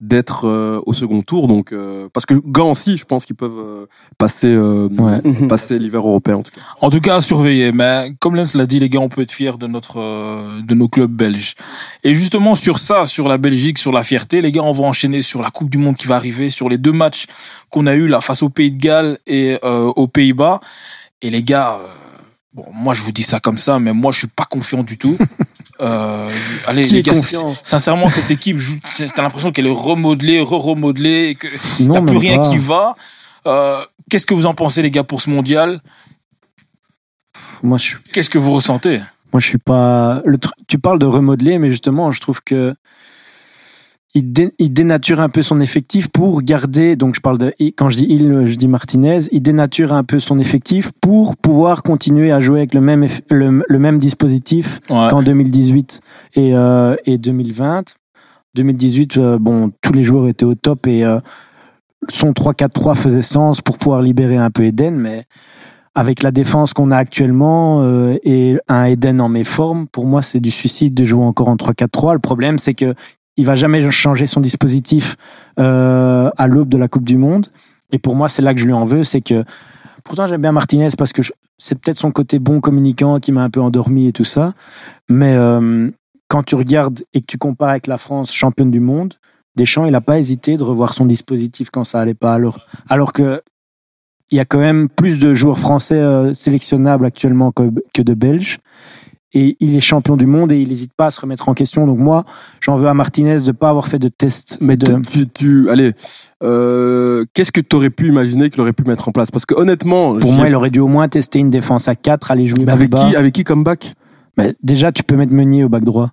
B: d'être euh, au second tour. Donc, euh, parce que Gand aussi, je pense qu'ils peuvent euh, passer, euh,
D: ouais.
C: Mhm.
B: passer l'hiver européen, en tout cas.
A: En tout cas, à surveiller. Mais comme Lens l'a dit, les gars, on peut être fiers de notre, euh, de nos clubs belges. Et justement, sur ça, sur la Belgique, sur la fierté, les gars, on va enchaîner sur la Coupe du Monde qui va arriver, sur les deux matchs qu'on a eu là face au Pays de Galles et euh, aux Pays-Bas. Et les gars, euh, bon, moi, je vous dis ça comme ça, mais moi, je suis pas confiant du tout. Euh, allez, les gars, sincèrement, cette équipe, t'as l'impression qu'elle est remodelée, re-remodelée, et que n'y a plus rien
D: pas.
A: qui va. Euh, Qu'est-ce que vous en pensez, les gars, pour ce mondial?
D: Moi, je suis
A: Qu'est-ce que vous ressentez?
D: Moi, je suis pas. Le Tu parles de remodeler, mais justement, je trouve que il, dé- il dénature un peu son effectif pour garder. Donc, je parle de quand je dis il, je dis Martinez. Il dénature un peu son effectif pour pouvoir continuer à jouer avec le même le, le même dispositif
A: Ouais.
D: qu'en 2018 et euh, et 2020. 2018, euh, bon, tous les joueurs étaient au top et euh, son 3-4-3 faisait sens pour pouvoir libérer un peu Eden, mais avec la défense qu'on a actuellement euh, et un Eden en méforme, pour moi, c'est du suicide de jouer encore en 3-4-3. Le problème, c'est que il va jamais changer son dispositif euh, à l'aube de la Coupe du Monde. Et pour moi, c'est là que je lui en veux, c'est que pourtant j'aime bien Martinez parce que c'est peut-être son côté bon communicant qui m'a un peu endormi et tout ça. Mais euh, quand tu regardes et que tu compares avec la France championne du monde, Deschamps, il n'a pas hésité de revoir son dispositif quand ça allait pas. Alors, alors que il y a quand même plus de joueurs français euh, sélectionnables actuellement que, que de Belges. Et il est champion du monde et il n'hésite pas à se remettre en question. Donc moi, j'en veux à Martinez de pas avoir fait de test.
B: Mais
D: de...
B: tu, tu, allez, euh, qu'est-ce que tu aurais pu imaginer qu'il aurait pu mettre en place? Parce que honnêtement,
D: Pour moi, il aurait dû au moins tester une défense à 4, aller jouer
B: Mais avec
D: bas.
B: qui, avec qui comme back
D: Mais déjà, tu peux mettre Meunier au bac droit.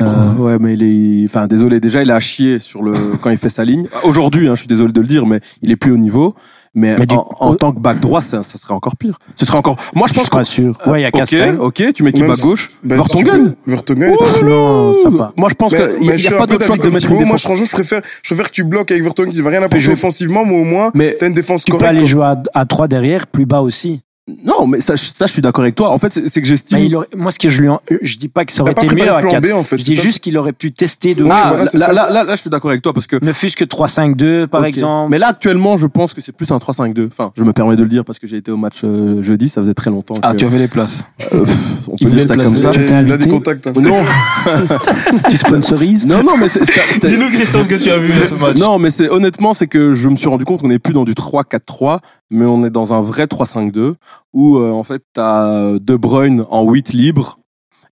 D: Euh,
B: Ouais, mais il est, enfin, désolé, déjà, il a chié sur le, quand il fait sa ligne. Aujourd'hui, hein, je suis désolé de le dire, mais il est plus au niveau. Mais,
D: Mais du-
B: en, en tant que back droit, ça, ça serait encore pire. Ce serait encore, moi, je
D: je
B: pense
D: suis pas sûr. Ouais, il y a
B: Ok,
D: Castel.
B: ok, tu mets qui back gauche
C: Ben,
B: Vertonghen
C: Vertonghen.
D: Non, ça va.
B: Moi, je pense qu'il n'y
C: je
B: a,
C: suis
B: pas
C: un peu
B: d'autre choix que de mettre une
C: Moi, franchement, je préfère, je préfère que tu bloques avec Vertonghen qui ne va rien apporter
B: je-
C: offensivement, mais au moins,
B: Mais
C: t'as une défense
D: Tu peux
C: correcte.
D: aller jouer à, à 3 derrière, plus bas aussi.
B: Non, mais ça, je- ça, je suis d'accord avec toi. En fait, c'est que j'estime.
D: Aurait- moi, ce que je lui en- je dis pas que ça aurait été mieux à
C: le plan
D: 4.
C: B, en fait.
D: Je dis
C: ça
D: juste qu'il aurait pu tester de
B: Ah,
C: voilà,
B: là, là, là, là, je suis d'accord avec toi parce que.
D: ne fût-ce que 3-5-2, par exemple.
B: Mais là, actuellement, je pense que c'est plus un 3-5-2. Enfin, je me permets de le dire parce que j'ai été au match euh, jeudi, ça faisait très longtemps.
A: Ah,
B: que-
A: tu avais les places.
B: euh, on
A: Il
B: peut
A: voulait
B: dire ça comme ça.
C: Il a des contacts. hein.
B: Non,
D: Tu sponsorises
B: non, non, mais c'est-
A: Dis-nous, Christophe, ce que tu as vu de ce match.
B: Non, mais c'est honnêtement, c'est que je me suis rendu compte qu'on n'est plus dans du 3-4-3, mais on est dans un vrai 3-5-2 où euh, en fait t'as De Bruyne en 8 libre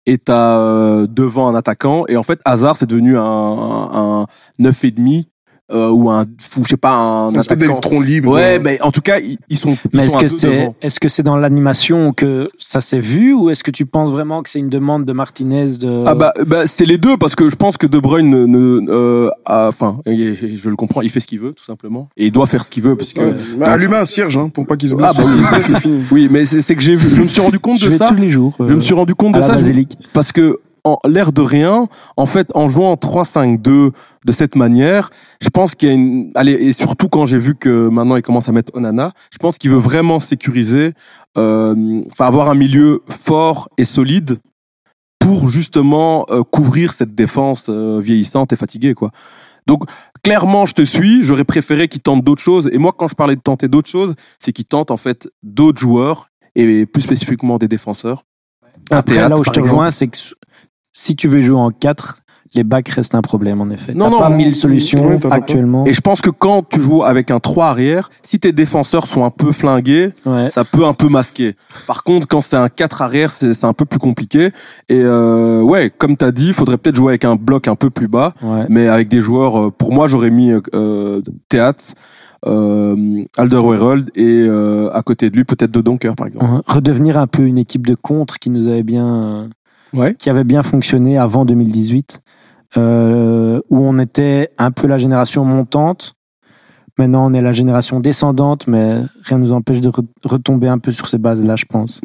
B: et t'as euh, devant un attaquant. Et en fait Hazard c'est devenu un, un, un 9 et demi euh, ou un ou je sais pas un
C: Un espèce d'électron libre.
B: Ouais,
C: euh,
B: mais en tout cas ils, ils sont. ils
D: Mais
B: sont
D: est-ce que c'est est-ce que c'est dans l'animation que ça s'est vu ou est-ce que tu penses vraiment que c'est une demande de Martinez de
B: Ah bah, bah c'est les deux parce que je pense que De Bruyne ne, ne- euh, a- enfin je le comprends il fait ce qu'il veut tout simplement et il doit faire ce qu'il veut parce que
C: ouais. Mais Allumer un cierge, hein, pour pas qu'il se blesse.
B: Ah, bah oui. oui mais c'est c'est que j'ai vu je me suis rendu compte
D: je
B: de
D: vais
B: ça
D: tous les jours
B: je me suis rendu compte de ça je-
D: basilique.
B: parce que en l'air de rien, en fait, en jouant en 3-5-2 de cette manière, je pense qu'il y a une, allez, et surtout quand j'ai vu que maintenant il commence à mettre Onana, je pense qu'il veut vraiment sécuriser, euh, enfin avoir un milieu fort et solide pour justement euh, couvrir cette défense euh, vieillissante et fatiguée, quoi. Donc clairement, je te suis. J'aurais préféré qu'il tente d'autres choses. Et moi, quand je parlais de tenter d'autres choses, c'est qu'il tente en fait d'autres joueurs et plus spécifiquement des défenseurs.
D: Après,
B: théâtre,
D: là où je te rejoins, c'est que si tu veux jouer en 4, les backs restent un problème, en effet.
B: Non,
D: T'as
B: non,
D: pas
B: non,
D: mille solutions
C: t'as
D: actuellement.
B: Et je pense que quand tu joues avec un 3 arrière, si tes défenseurs sont un peu flingués,
D: Ouais.
B: ça peut un peu masquer. Par contre, quand c'est un 4 arrière, c'est c'est un peu plus compliqué. Et euh, ouais, comme tu as dit, il faudrait peut-être jouer avec un bloc un peu plus bas,
D: Ouais.
B: mais avec des joueurs. euh, pour moi, j'aurais mis euh, Théâtre, euh, Alderweireld et euh, à côté de lui peut-être de Donker par exemple.
D: Redevenir un peu une équipe de contre qui nous avait bien, euh,
B: Ouais.
D: qui avait bien fonctionné avant 2018, euh, où on était un peu la génération montante. Maintenant, on est la génération descendante, mais rien ne nous empêche de re- retomber un peu sur ces bases-là, je pense.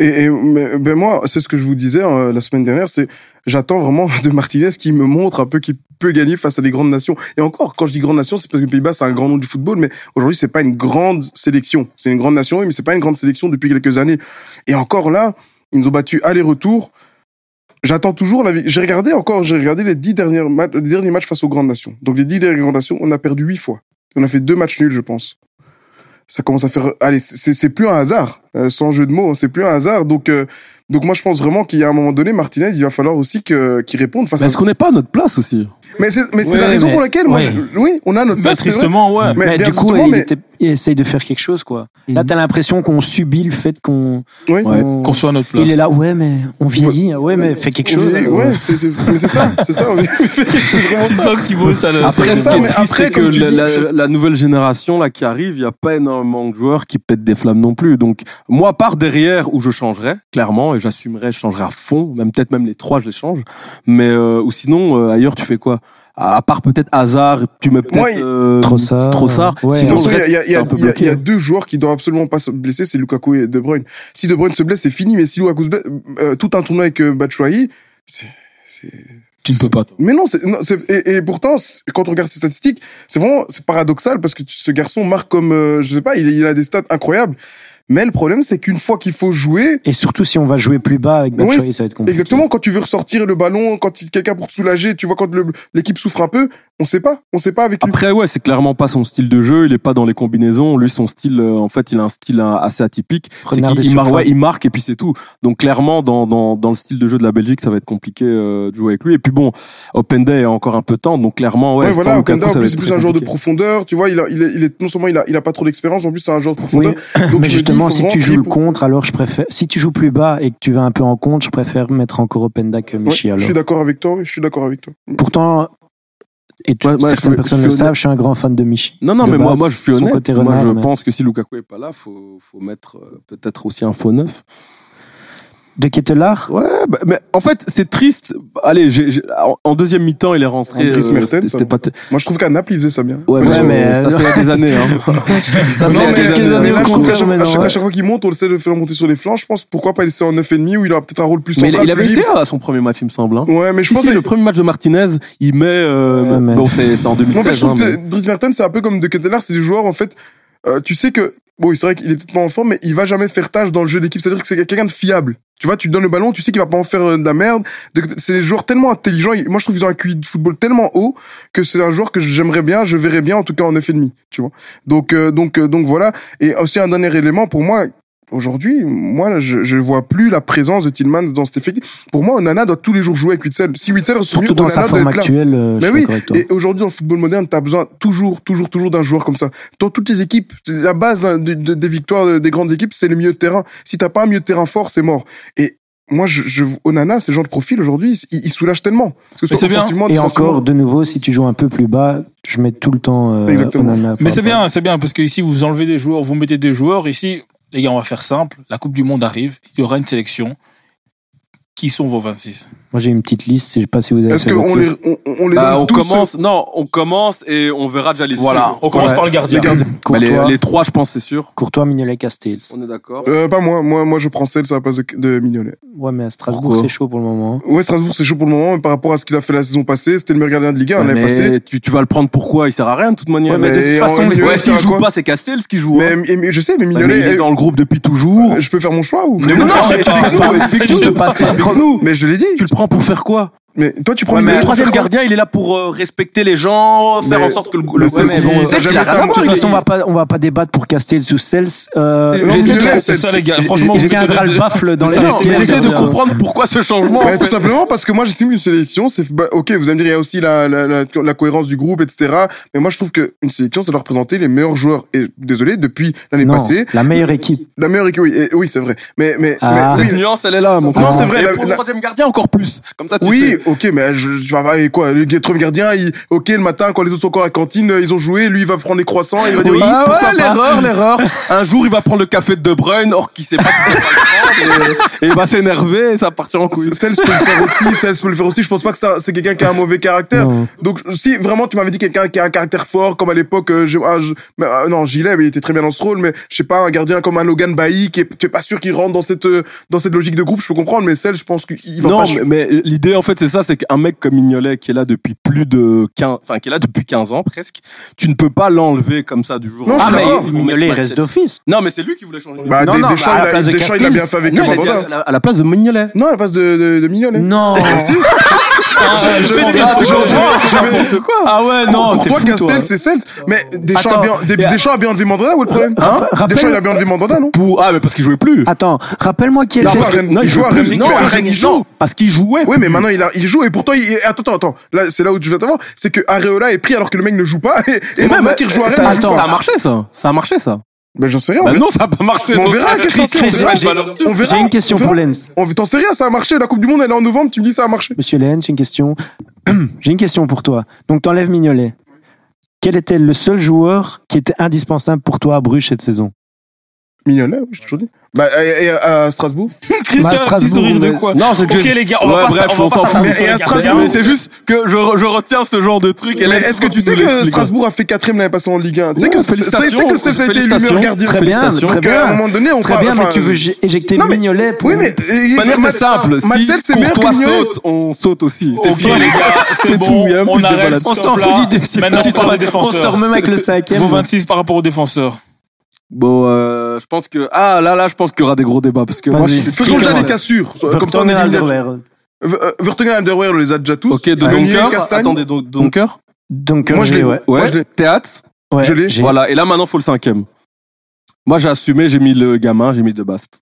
C: Et, et mais, ben moi, c'est ce que je vous disais euh, la semaine dernière, c'est j'attends vraiment de Martinez qui me montre un peu qu'il peut gagner face à des grandes nations. Et encore, quand je dis grande nation, c'est parce que les Pays-Bas c'est un grand nom du football, mais aujourd'hui c'est pas une grande sélection. C'est une grande nation, oui, mais c'est pas une grande sélection depuis quelques années. Et encore là, ils nous ont battu aller-retour. J'attends toujours la. vi- J'ai regardé encore, j'ai regardé les dix derniers matchs, les derniers matchs face aux grandes nations. Donc les dix dernières grandes nations, on a perdu huit fois. On a fait deux matchs nuls, je pense. Ça commence à faire. Allez, c'est c'est plus un hasard, euh, sans jeu de mots, hein, c'est plus un hasard. Donc, euh, donc moi je pense vraiment qu'il y a un moment donné, Martinez, il va falloir aussi que qu'il réponde face
B: Mais
C: à.
B: est-ce qu'on n'est pas à notre place aussi
C: Mais c'est mais c'est
D: Ouais,
C: la raison
D: mais-
C: pour laquelle moi,
D: ouais.
C: je- oui, on a notre
A: Bah,
C: place. vrai.
A: tristement, ouais.
C: Mais
D: du coup, il,
C: mais-
D: était- il essaye de faire quelque chose, quoi. Là,
B: Mhm.
D: t'as l'impression qu'on subit le fait qu'on.
C: Oui.
B: Ouais.
D: on-
A: Qu'on soit à notre place.
D: Il est là, ouais, mais on vieillit, ouais, mais fais quelque chose. alors.
C: Ouais, c'est c'est mais c'est ça, c'est ça. c'est vraiment
A: C'est
C: ça.
A: ça que Thibaut, ça le.
B: Après,
C: ça, mais après,
B: que
C: tu
B: la, nouvelle génération là qui arrive, il y a pas énormément de joueurs qui pètent des flammes non plus. Donc moi, à part derrière où je changerais clairement et j'assumerais, je changerais à fond, même peut-être même les trois, je les change. Mais euh, ou sinon euh, ailleurs, tu fais quoi? À, part peut-être hasard, tu mets peut-être
C: il-
B: euh,
D: Trossard.
B: Trossard.
D: Ouais.
B: Sinon,
C: il y a, il y a-
B: reste,
C: il y y a- deux joueurs qui doivent absolument pas se blesser, c'est Lukaku et De Bruyne. Si De Bruyne se blesse, c'est fini. Mais si Lukaku se blesse, euh, tout un tournoi avec euh, Batshuayi, c'est c'est
A: Tu ne peux pas. toi.
C: Mais non, c'est, non, c'est, et, et pourtant, c'est- quand on regarde ses statistiques, c'est vraiment, c'est paradoxal parce que ce garçon marque comme, euh, je sais pas, il, il a des stats incroyables. Mais le problème, c'est qu'une fois qu'il faut jouer,
D: Et surtout si on va jouer plus bas avec
C: Ouais,
D: Batshuayi,
C: c'est-
D: ça va être compliqué.
C: exactement, quand tu veux ressortir le ballon, quand il- quelqu'un pour te soulager, tu vois, quand l'équipe souffre un peu, on sait pas, on sait pas avec lui.
B: Après, ouais, c'est clairement pas son style de jeu. Il est pas dans les combinaisons. Lui, son style, euh, en fait, il a un style euh, assez atypique. C'est qu'il marque, ouais, il marque et puis c'est tout. Donc clairement, dans, dans, dans le style de jeu de la Belgique, ça va être compliqué euh, de jouer avec lui. Et puis bon, Open Day a encore un peu de temps, donc clairement, ouais.
C: Ouais, voilà,
B: Lukaku,
C: Openda, en plus, c'est plus un joueur de profondeur, tu vois, il a, il est, il est, non seulement il a, il a pas trop d'expérience, en plus c'est un joueur de
D: Oui,
C: profondeur. Donc,
D: mais
C: je
D: justement, si tu joues le contre, alors je préfère. Si tu joues plus bas et que tu vas un peu en contre, je préfère mettre encore Openda que
C: Ouais,
D: Michi.
C: je
D: alors.
C: suis d'accord avec toi, je suis d'accord avec toi.
D: Pourtant, et tu-
B: Ouais,
D: certaines
B: je-
D: personnes
B: je
D: le savent, je suis un grand fan de Michi.
B: Non, non,
D: de
B: mais moi,
D: base,
B: moi, je suis
D: son
B: honnête.
D: côté
B: moi,
D: renard,
B: je
D: mais-
B: pense que si Lukaku est pas là, faut, faut mettre euh, peut-être aussi un faux neuf.
D: De Ketelaar
B: Ouais, bah, mais en fait, c'est triste. Allez, j'ai- j'ai- en- en deuxième mi-temps, il est rentré.
C: Andries
B: euh,
C: Mertens, ça.
B: pas
C: Moi, je trouve qu'à Naples, il faisait ça bien.
B: Ouais,
C: Mais
B: mais,
C: ça-
D: mais,
B: ça,
D: euh,
B: c'est il y a des années. Hein. Ça, c'est il y a
C: mais,
B: des
D: quelques
B: années.
D: années
C: mais là, je trouve qu'à chaque,
D: contraire,
C: à chaque- à chaque fois qu'il monte, on essaie de faire monter sur les flancs. Je pense pourquoi pas laisser en 9,5 où il aura peut-être un rôle plus
B: Mais
C: central.
B: il, il avait été à son premier match, il me semble. Hein.
C: Ouais, mais je
B: Si,
C: pense
B: si,
C: que
B: le premier match de Martinez, il met. Euh,
D: Ouais, mais-
B: Bon, c'est c'est en 2016.
C: En fait, je trouve
B: hein,
C: que
B: mais-
C: Dries Mertens, c'est un peu comme De Ketelaar, c'est des joueurs, en fait, euh, tu sais que, bon, c'est vrai qu'il est peut-être pas en forme, mais il va jamais faire tâche dans le jeu d'équipe. C'est-à-dire que c'est quelqu'un de fiable. Tu vois, tu donnes le ballon, tu sais qu'il va pas en faire euh, de la merde. De- C'est des joueurs tellement intelligents. Moi, je trouve qu'ils ont un QI de football tellement haut que c'est un joueur que j'aimerais bien, je verrais bien, en tout cas en 9,5. Tu vois. Donc, euh, donc, euh, donc voilà. Et aussi un dernier élément pour moi. Aujourd'hui, moi, je, je vois plus la présence de Tillman dans cet effectif. Pour moi, Onana doit tous les jours jouer avec Witzel. Si Witzel
D: Surtout
C: mieux,
D: dans
C: Onana
D: sa forme actuelle, euh, je
C: Mais
D: suis
C: oui, et aujourd'hui dans le football moderne, t'as besoin toujours, toujours, toujours d'un joueur comme ça. Dans toutes les équipes, la base hein, de- de- des victoires euh, des grandes équipes, c'est le milieu de terrain. Si t'as pas un milieu de terrain fort, c'est mort. Et moi, je, je Onana, ces gens de profil aujourd'hui, il, il soulage tellement. Parce que
A: bien.
D: Et encore, de nouveau, si tu joues un peu plus bas, je mets tout le temps euh,
C: Exactement.
D: Onana.
A: Mais c'est bien, c'est bien, parce que ici, vous enlevez des joueurs, vous mettez des joueurs. Ici, les gars, on va faire simple. La Coupe du Monde arrive, il y aura une sélection. Qui sont vos 26
D: Moi, j'ai une petite liste, je sais pas si vous avez
C: Est-ce qu'on les, on, on les
B: Bah,
C: donne
B: on
C: tous
B: commence, non, on commence et on verra déjà les
A: Voilà, on commence
C: Ouais.
A: par le gardien.
C: Les gardiens.
B: Bah, les,
D: Courtois,
B: les trois, je pense, c'est sûr.
D: Courtois, Mignolet, Castells.
B: On est d'accord.
C: euh, Pas moi, moi, moi, je prends celle sur la place de, de Mignolet.
D: Ouais, mais à Strasbourg,
B: Pourquoi
D: c'est chaud pour le moment.
C: Ouais, Strasbourg, c'est chaud pour le moment, mais par rapport à ce qu'il a fait la saison passée, c'était le meilleur gardien de Ligue 1 l'année
B: mais
C: passée.
B: tu, tu vas le prendre pourquoi? Il sert à rien de toute manière.
C: Ouais, mais de toute façon,
B: ouais, s'il joue pas, c'est Castells qui joue. hein.
C: Mais, mais je sais, mais Mignolet,
B: mais il est
C: euh,
B: dans le groupe depuis toujours.
C: je peux faire mon choix ou
B: Mais non, non,
A: je sais pas.
B: explique-nous.
C: Mais je l'ai dit.
B: Tu le prends pour faire quoi?
C: Mais toi, tu prends
B: Ouais, mais le troisième gardien, il est là pour euh, respecter les gens, faire
C: Mais-
B: en sorte que le, le ouais, mais bon,
C: ça
B: a rien
C: un
B: à
D: De toute
B: il
D: façon, on va pas, on va pas débattre pour Castells ou Cels. Euh,
A: C'est ça, les gars. Franchement,
D: il viendra
A: êtes-
D: le baffle dans les vestiaires.
B: J'essaie de
D: Euh,
B: comprendre pourquoi ce changement.
C: tout simplement parce que moi j'estime une sélection, c'est bah, ok, vous allez me dire il y a aussi la, la, la, la cohérence du groupe, etc. Mais moi je trouve que une sélection, ça doit représenter les meilleurs joueurs. Et désolé, depuis l'année
D: Non,
C: passée,
D: la meilleure équipe.
C: la meilleure équipe, oui, et- oui c'est vrai. Mais mais,
D: Ah.
C: mais
B: Cette
C: oui,
B: nuance, elle est là, mon
C: Non, c'est vrai,
B: Et
C: la-
B: pour le troisième gardien, encore plus. Comme ça,
C: oui. Ok, mais je, je vais avoir quoi Le troisième gardien, il, ok, le matin, quand les autres sont encore à la cantine, euh, ils ont joué, lui, il va prendre les croissants, il va dire oui,
B: Ah ouais, l'erreur, l'erreur. Un jour, il va prendre le café de De Bruyne, or qu'il sait pas qu'il va le prendre, et, et il va s'énerver, et ça va partir en couille.
C: Cels peut le faire aussi, Cels peut le faire aussi. Je pense pas que ça, c'est quelqu'un qui a un mauvais caractère.
D: Non.
C: Donc, si vraiment tu m'avais dit quelqu'un qui a un caractère fort, comme à l'époque, euh, je- ah, je- mais, euh, non, Gilet, mais il était très bien dans ce rôle, mais je sais pas, un gardien comme un Logan Bailly, qui est, tu es pas sûr qu'il rentre dans cette, euh, dans cette logique de groupe, je peux comprendre, mais Cels, je pense qu'il va
B: Non,
C: pas.
B: mais, mais l'idée, en fait, c'est ça, c'est qu'un mec comme Mignolet, qui est là depuis plus de 15, enfin, qui est là depuis 15 ans, presque, tu ne peux pas l'enlever comme ça du jour au
C: je
D: Ah, mais Mignolet, il reste d'office.
B: Non, mais c'est lui qui voulait changer.
C: Bah,
D: Non,
C: des-
D: non,
C: Deschamps,
D: bah, à la
C: il a,
D: place de
C: Deschamps, il a bien fait avec
B: non, il a dit
C: Mandanda.
B: à la, à la place de Mignolet.
C: Non, à la place de, de, de Mignolet.
D: Non.
A: Ah,
C: Je-
A: je-
C: je-
A: je-
C: Ah,
A: je-
C: je-
A: je-
C: je-
B: N'importe quoi.
D: Ah ouais,
C: Pour,
D: non.
C: pour toi,
D: fou,
C: Castel, c'est Cels. Mais Deschamps,
D: Attends,
C: a bien, Des-
D: a-
C: Deschamps a bien enlevé Mandanda, où est le problème?
D: Rappelle-
C: Deschamps, il a bien enlevé Mandanda, non?
B: Pour, ah, mais parce qu'il jouait plus.
D: Attends, rappelle-moi qui
C: que-
B: Non,
C: il joue à. Rennes.
B: Non,
C: Rennes, il joue.
B: Parce qu'il jouait.
C: Oui, mais maintenant il, joue et pourtant il, attends, attends, attends. Là, c'est là où je vais t'avoir, c'est que Areola est pris alors que le mec ne joue pas et, Mandanda
B: même,
C: qui rejoue à
B: ça,
C: Rennes ne joue
B: ça a marché, ça. Ça a marché, ça.
C: Ben j'en sais rien.
B: Bah non, ça a pas marché.
C: On verra, qu'est-ce que c'est, on.
D: J'ai une question pour Lens.
C: T'en sais rien, ça a marché. La Coupe du Monde elle est en novembre, tu me dis ça a marché.
D: Monsieur Lens, j'ai une question. j'ai une question pour toi. Donc, t'enlèves Mignolet. Quel était le seul joueur qui était indispensable pour toi à Bruges cette saison?
C: Mignonnet, oui, je t'ai toujours dit. Bah et, et à Strasbourg.
A: Christian,
D: Bah,
A: un petit
D: Strasbourg,
A: sourire de quoi
B: Non, c'est que
A: Ok
B: j'ai-
A: les gars, on
B: Ouais,
A: va pas
B: bref,
A: on va
B: on
A: pas
B: s'en fout.
A: s'attarder
C: Mais-
A: sur
C: et à. Strasbourg,
B: c'est juste que je, je retiens ce genre de truc.
C: Mais est-ce que tu sais que. Strasbourg a fait quatrième l'année passée en Ligue 1 Tu sais que c'est- c'est
B: félicitations,
C: que ça a été meilleur gardien.
D: Très bien, très
C: Donc à un
D: bien.
C: moment donné, on
D: Très bien, mais tu veux éjecter Mignolet pour...
C: Oui, mais
B: c'est simple.
C: Matzel, c'est meilleur que
B: saute, on saute aussi. C'est fini.
A: les gars, c'est bon,
B: tout, il y a un peu
A: on arrête.
D: On s'en fout du deuxième.
A: Maintenant on parle des
D: On se
A: défenseurs.
D: remet avec le cinquième.
A: Vos 26 par rapport aux défenseurs.
B: Bon, euh, je pense que ah là là, je pense qu'il y aura des gros débats parce que moi, je
C: Faisons déjà des cassures. Comme ça on élimine.
D: Alderweireld.
C: Vertonghen Underwear, on les a déjà tous.
B: Ok, de Donker. Attendez, donc Donker.
D: Donc,
C: Moi,
D: euh,
C: je l'ai.
D: ouais.
C: Moi,
B: Ouais. Théâtre.
D: Ouais,
C: Je l'ai.
B: Voilà. Et là maintenant, faut le cinquième. Moi, j'ai assumé, j'ai mis le gamin, j'ai mis de Bast.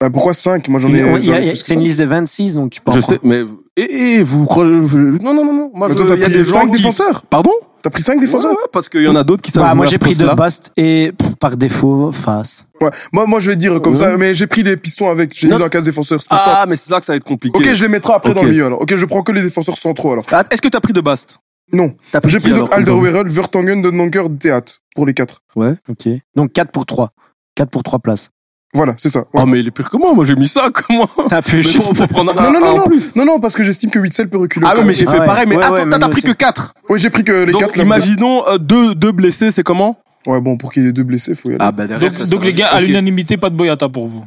C: Bah, pourquoi 5 Moi j'en ai.
D: Il il C'est une liste de 26, donc tu peux en
B: Je sais, mais et, et vous croyez Non, non, non, non. Moi,
C: Mais
B: je-
C: toi, t'as
B: il
C: pris
B: des
C: 5
B: gens qui.
C: défenseurs.
B: Pardon?
C: T'as pris 5 défenseurs.
B: Ouais, ouais, parce qu'il y en a d'autres qui savent.
D: Bah, moi j'ai pris de
B: poste-là.
D: Bast et pff, par défaut face.
C: Ouais. Moi, moi, je vais dire comme
B: Ouais.
C: ça, mais j'ai pris les pistons avec. J'ai mis dans la case défenseur. C'est pour ça.
B: Ah, mais c'est là que ça va être compliqué.
C: Ok, je les mettrai après dans le milieu alors. Ok, je prends que les défenseurs centraux alors.
B: Ah, Est-ce que t'as pris de Bast?
C: Non.
B: T'as
C: J'ai pris donc Alderweireld, Vertonghen, Donker, Théâtre pour les 4.
D: Ok. Donc 4 pour 3. 4 pour 3 places.
C: Voilà, c'est ça.
B: Oh, mais il est pire que moi. Moi, j'ai mis ça. Comment
D: T'as pu
B: Mais faut, prendre un,
C: Non, non,
B: un
C: non,
B: en
C: non.
B: plus.
C: Non, non, parce que j'estime que Witzel peut reculer.
B: Ah, ouais, mais j'ai
D: Ah
B: fait
D: ouais.
B: pareil. Mais
D: Ouais,
B: attends, t'as pris que 4.
C: Oui, j'ai pris que les
B: Donc,
C: 4 là.
B: imaginons euh, deux, deux blessés, c'est comment
C: Ouais, bon, pour qu'il y ait deux blessés, faut y aller.
B: Ah, bah derrière.
A: Donc, donc les gars, à l'unanimité, pas de Boyata pour vous.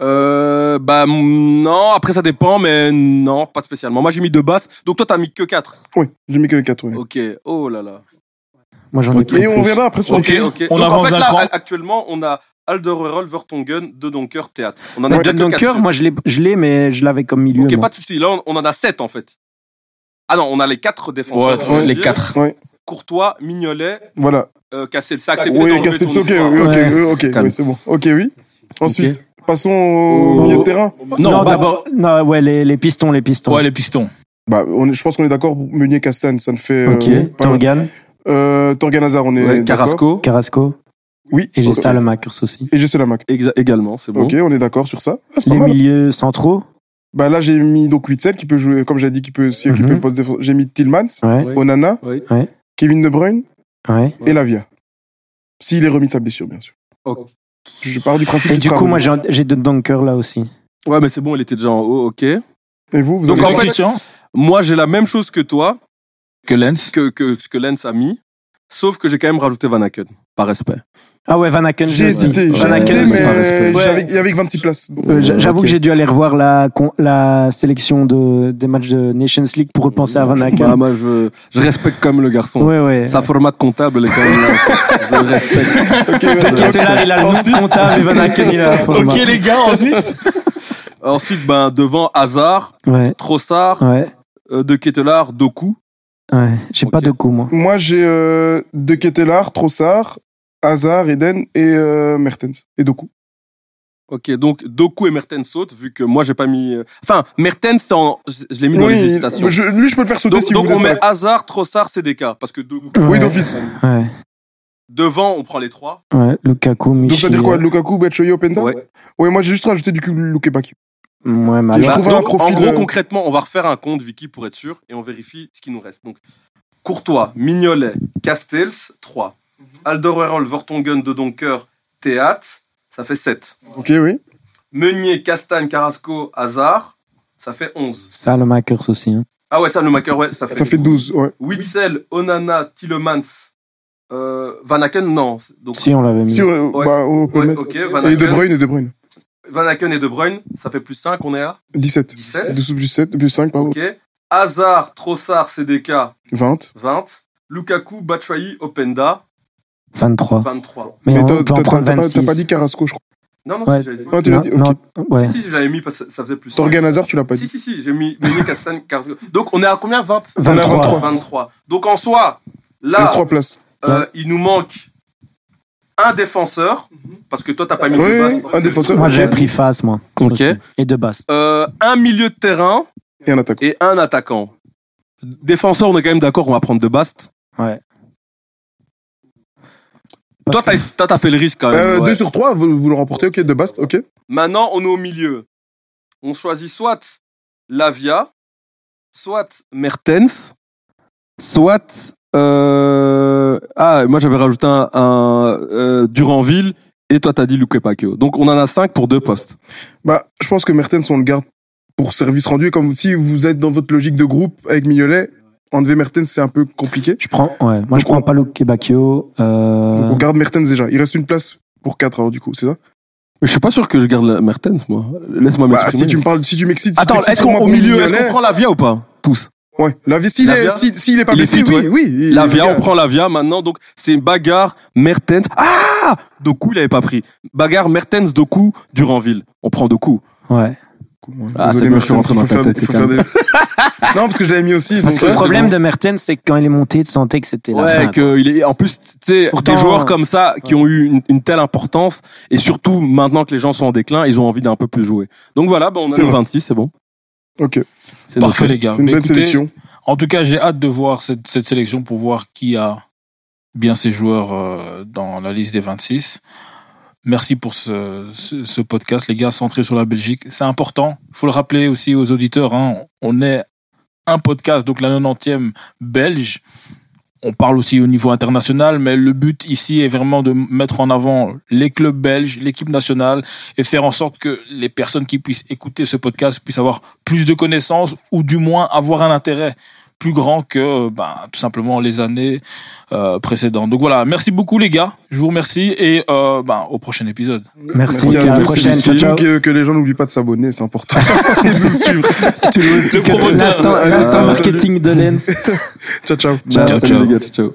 B: Euh, bah non, après ça dépend, mais non, pas spécialement. Moi j'ai mis deux basses, donc toi t'as mis que 4.
C: Oui, j'ai mis que les 4. Oui.
B: Ok, oh là là.
D: Moi j'en ai
B: Ok.
D: pris
C: Et on reviendra après sur
A: Ok.
B: Ok,
A: On
B: donc en
A: avance
B: fait
A: d'un
B: là,
A: cran.
B: actuellement on a Alderweireld, Vertonghen, De Donker, Théâtre. On en a
C: Ouais,
B: déjà quatre.
D: moi je l'ai, je l'ai, mais je l'avais comme milieu.
B: Ok,
D: moi.
B: pas de souci. Là on, on en a 7 en fait. Ah non, on a les 4 défenseurs.
A: Ouais, les
B: dire.
A: quatre.
B: Courtois, Mignolet,
C: Voilà.
B: euh, Cassel. C'est accepté
C: Oui,
B: ton
C: ok, oui, ok, ok, oui, c'est bon. Ok, oui. Ensuite, passons au milieu de terrain.
D: Non,
B: bah,
D: d'abord, non, ouais, les, les pistons, les pistons.
A: Ouais, les pistons.
C: Bah, on est- je pense qu'on est d'accord pour Meunier Castagne, ça ne fait.
D: ok.
C: Euh, Euh, Torgan Hazard, on est.
B: Carrasco,
D: Carrasco.
C: Oui.
D: Et j'ai
C: Ok.
D: Salemakers aussi.
C: Et j'ai Selamac.
B: exa- également, c'est bon.
C: Ok, on est d'accord sur ça. Ah, c'est pas
D: Les
C: mal.
D: milieux centraux.
C: Bah là, j'ai mis donc Witzel qui peut jouer, comme j'ai dit, qui peut s'y occuper
D: Mhm.
C: le poste défenseur. J'ai mis Tillmans,
D: Ouais,
B: Oui.
C: Onana,
B: Oui.
C: Kevin De Bruyne
D: ouais.
C: et Lavia. S'il est remis de sa blessure, bien sûr.
B: Ok.
C: Je pars du principe
D: Et
C: qu'il
D: du
C: sera
D: coup,
C: remis.
D: moi j'ai, j'ai de Dunker là aussi.
B: Ouais, mais c'est bon, il était déjà en haut, ok.
C: Et vous, vous
B: Donc,
C: avez
B: en fait- Moi j'ai la même chose que toi,
A: que Lens.
B: que, que que Lens a mis, sauf que j'ai quand même rajouté Van Aken, par respect.
D: Ah ouais, Van Aken.
C: J'ai
D: je-
C: hésité, j'ai hésité,
D: pas
C: mais il y avait que 26 places.
D: Euh, j'a- J'avoue
B: Ok.
D: que j'ai dû aller revoir la, la sélection de, des matchs de Nations League pour repenser à Van
B: Ah,
D: Aken.
B: moi je, je respecte comme le garçon.
D: Ouais, ouais.
B: Sa format de comptable, elle est quand même là. Je le respecte.
C: Ok, ouais,
D: là, il a le
C: Ensuite-
D: comptable et Van Aken, il a la forme.
A: Ok les gars, ensuite.
B: Ensuite, ben, devant Hazard,
D: Ouais,
B: Trossard,
D: ouais,
B: euh, De Ketelaar, Doku.
D: ouais. J'ai pas
B: Ok.
D: de coup, moi.
C: Moi, j'ai euh, De Ketelaar, Trossard, Hazard, Eden et euh, Mertens. Et Doku.
B: Ok, donc Doku et Mertens sautent, vu que moi j'ai pas mis. euh, Enfin, Mertens, c'est en- je, je l'ai mis dans les
C: Oui,
B: hésitations.
C: je, lui, je peux le faire sauter
B: Donc,
C: si
B: donc
C: vous
B: on
C: voulez.
B: met Hazard, Trossard, CDK. Parce que Doku.
C: Oui,
D: Ouais.
C: d'office.
D: Ouais,
B: Devant, on prend les trois.
D: ouais. Lukaku,
C: Donc,
D: Michi.
C: ça veut dire quoi Lukaku, Batshuayi, Openda
B: Ouais.
C: Ouais, moi, j'ai juste rajouté du coup Luke Baki.
D: Ouais,
C: je
D: alors-
C: trouve un
B: Donc, en
C: profil.
B: gros, concrètement, on va refaire un compte, Vicky, pour être sûr, et on vérifie ce qui nous reste. Donc, Courtois, Mignolet, Castells, 3. Alderweireld, Vertonghen, De Donker, Théâtre, ça fait 7.
C: Ok, oui.
B: Meunier, Castagne, Carrasco, Hazard, ça fait 11.
D: Salemakers aussi. Hein.
B: Ah ouais, ça, le Maker, ouais, ça fait.
C: Ça fait 12, ouais.
B: Witzel, Onana, Tillemans, euh, Van Aken, non. Donc,
D: Si, on l'avait mis.
C: Si, euh,
B: Ouais.
C: bah, on peut
B: ouais,
C: le mettre.
B: ok, Van
C: Et De
B: Aken,
C: Bruyne et De Bruyne.
B: Van Aken et De Bruyne, ça fait plus 5, on est à
C: 17.
B: 17.
C: 12 plus 7, plus 5, pardon.
B: Ok. Hazard, Trossard, CDK,
C: 20.
B: 20. Lukaku, Batshuayi, Openda,
D: 23.
B: 23.
D: Mais,
C: Mais
D: on
C: t'as pas, t'as
D: 26.
C: pas dit Carrasco, je crois.
B: Non, non,
D: Ouais.
B: si, j'avais dit.
C: Ah, tu l'as dit, ok.
D: Non, ouais.
B: Si, si, j'avais mis parce que ça faisait plus.
C: Torgan Hazard, tu l'as pas
B: Si,
C: dit.
B: si, si, j'ai mis Meunier, Castagne, Carrasco. Donc, on est à combien 20
C: On est à
D: 23.
C: 23.
B: 23. Donc, en soi, là,
C: reste 3 places.
B: euh, il nous manque un défenseur, parce que toi, t'as pas mis
C: Oui,
B: de
C: oui,
B: base.
C: un défenseur.
D: Moi, j'ai pris face, moi.
B: Ok.
D: aussi. Et de basse.
B: Euh, un milieu de terrain
C: Et un attaquant.
B: et un attaquant. Défenseur, on est quand même d'accord, on va prendre de Bast.
D: Ouais.
B: Toi, t'as fait le risque quand même.
C: Euh,
B: ouais.
C: 2 sur 3, vous, vous le remportez, ok, de Bast, ok.
B: Maintenant, on est au milieu. On choisit soit Lavia, soit Mertens, soit. euh, Ah, moi j'avais rajouté un, un, euh, Duranville et toi t'as dit Luque Pacquiao. Donc on en a 5 pour deux postes.
C: Bah, je pense que Mertens, on le garde pour service rendu. Et comme si vous êtes dans votre logique de groupe avec Mignolet, enlever Mertens, c'est un peu compliqué.
D: Je prends, ouais. Moi, je
C: on-
D: prends pas Luke Bacchio. Euh...
C: Donc on garde Mertens déjà. Il reste une place pour 4 alors du coup, c'est ça?
B: Je suis pas sûr que je garde la Mertens moi. Laisse-moi
C: Bah, si tu me parles, si tu m'excites.
B: Attends, est-ce qu'au milieu, est-ce qu'on prend Lavia ou pas Tous?
C: Ouais, Lavia, s'il est, s'il est pas blessé, oui,
B: ouais.
C: oui.
B: Lavia,
C: le
B: on prend Lavia maintenant. Donc c'est bagarre, Mertens. Ah Doku, il avait pas pris. Bagarre, Mertens, Doku, Duranville. On prend Doku.
D: Ouais.
B: Ah,
C: Désolé, Mertens, il faut faire,
B: tête,
C: il faut
B: c'est
C: faire des... non, parce que je l'avais mis aussi.
D: Parce
C: donc,
D: que le
C: ouais,
D: problème de Mertens, c'est que quand il est monté, tu sentais que c'était la
B: Ouais,
D: fin.
B: que il est en plus tu sais
D: Pourtant,
B: des joueurs
D: euh,
B: comme ça qui ont eu une, une telle importance et surtout maintenant que les gens sont en déclin, ils ont envie d'un peu plus jouer. Donc voilà, bah, on a
C: C'est
B: nos
C: vrai.
B: 26, c'est bon.
C: Ok,
B: C'est
A: Parfait, les gars.
C: c'est une
A: Mais
C: belle
A: écoutez,
C: sélection.
A: En tout cas, j'ai hâte de voir cette, cette sélection pour voir qui a bien ses joueurs euh, dans la liste des 26. Merci pour ce, podcast, les gars, centré sur la Belgique. C'est important. Il faut le rappeler aussi aux auditeurs. Hein, on est un podcast, donc la 90e belge. On parle aussi au niveau international, mais le but ici est vraiment de mettre en avant les clubs belges, l'équipe nationale, et faire en sorte que les personnes qui puissent écouter ce podcast puissent avoir plus de connaissances ou du moins avoir un intérêt plus grand que ben, tout simplement les années euh, précédentes. Donc voilà, merci beaucoup les gars, je vous remercie et euh, ben, au prochain épisode.
D: Merci,
C: Merci
D: à
C: à
D: la
C: tous.
D: prochaine. Ciao,
C: que, que les gens n'oublient pas de s'abonner, c'est important. Et de suivre.
A: Le promoteur.
D: L'instant
C: salut.
D: marketing de Lens.
C: Ciao, ciao.
A: Ciao, ciao.
B: les gars, ciao,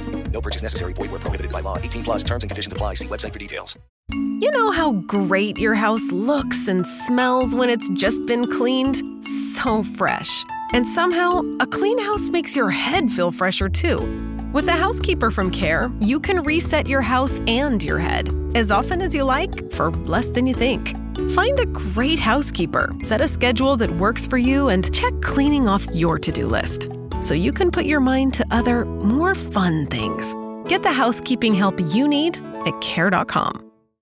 E: No purchase necessary. Void where prohibited by law. 18 plus terms and conditions apply. See website for details.
F: You know how great your house looks and smells when it's just been cleaned? So fresh. And somehow, a clean house makes your head feel fresher too. With a housekeeper from Care, you can reset your house and your head as often as you like for less than you think. Find a great housekeeper, set a schedule that works for you, and check cleaning off your to do list so you can put your mind to other, more fun things. Get the housekeeping help you need at Care.com.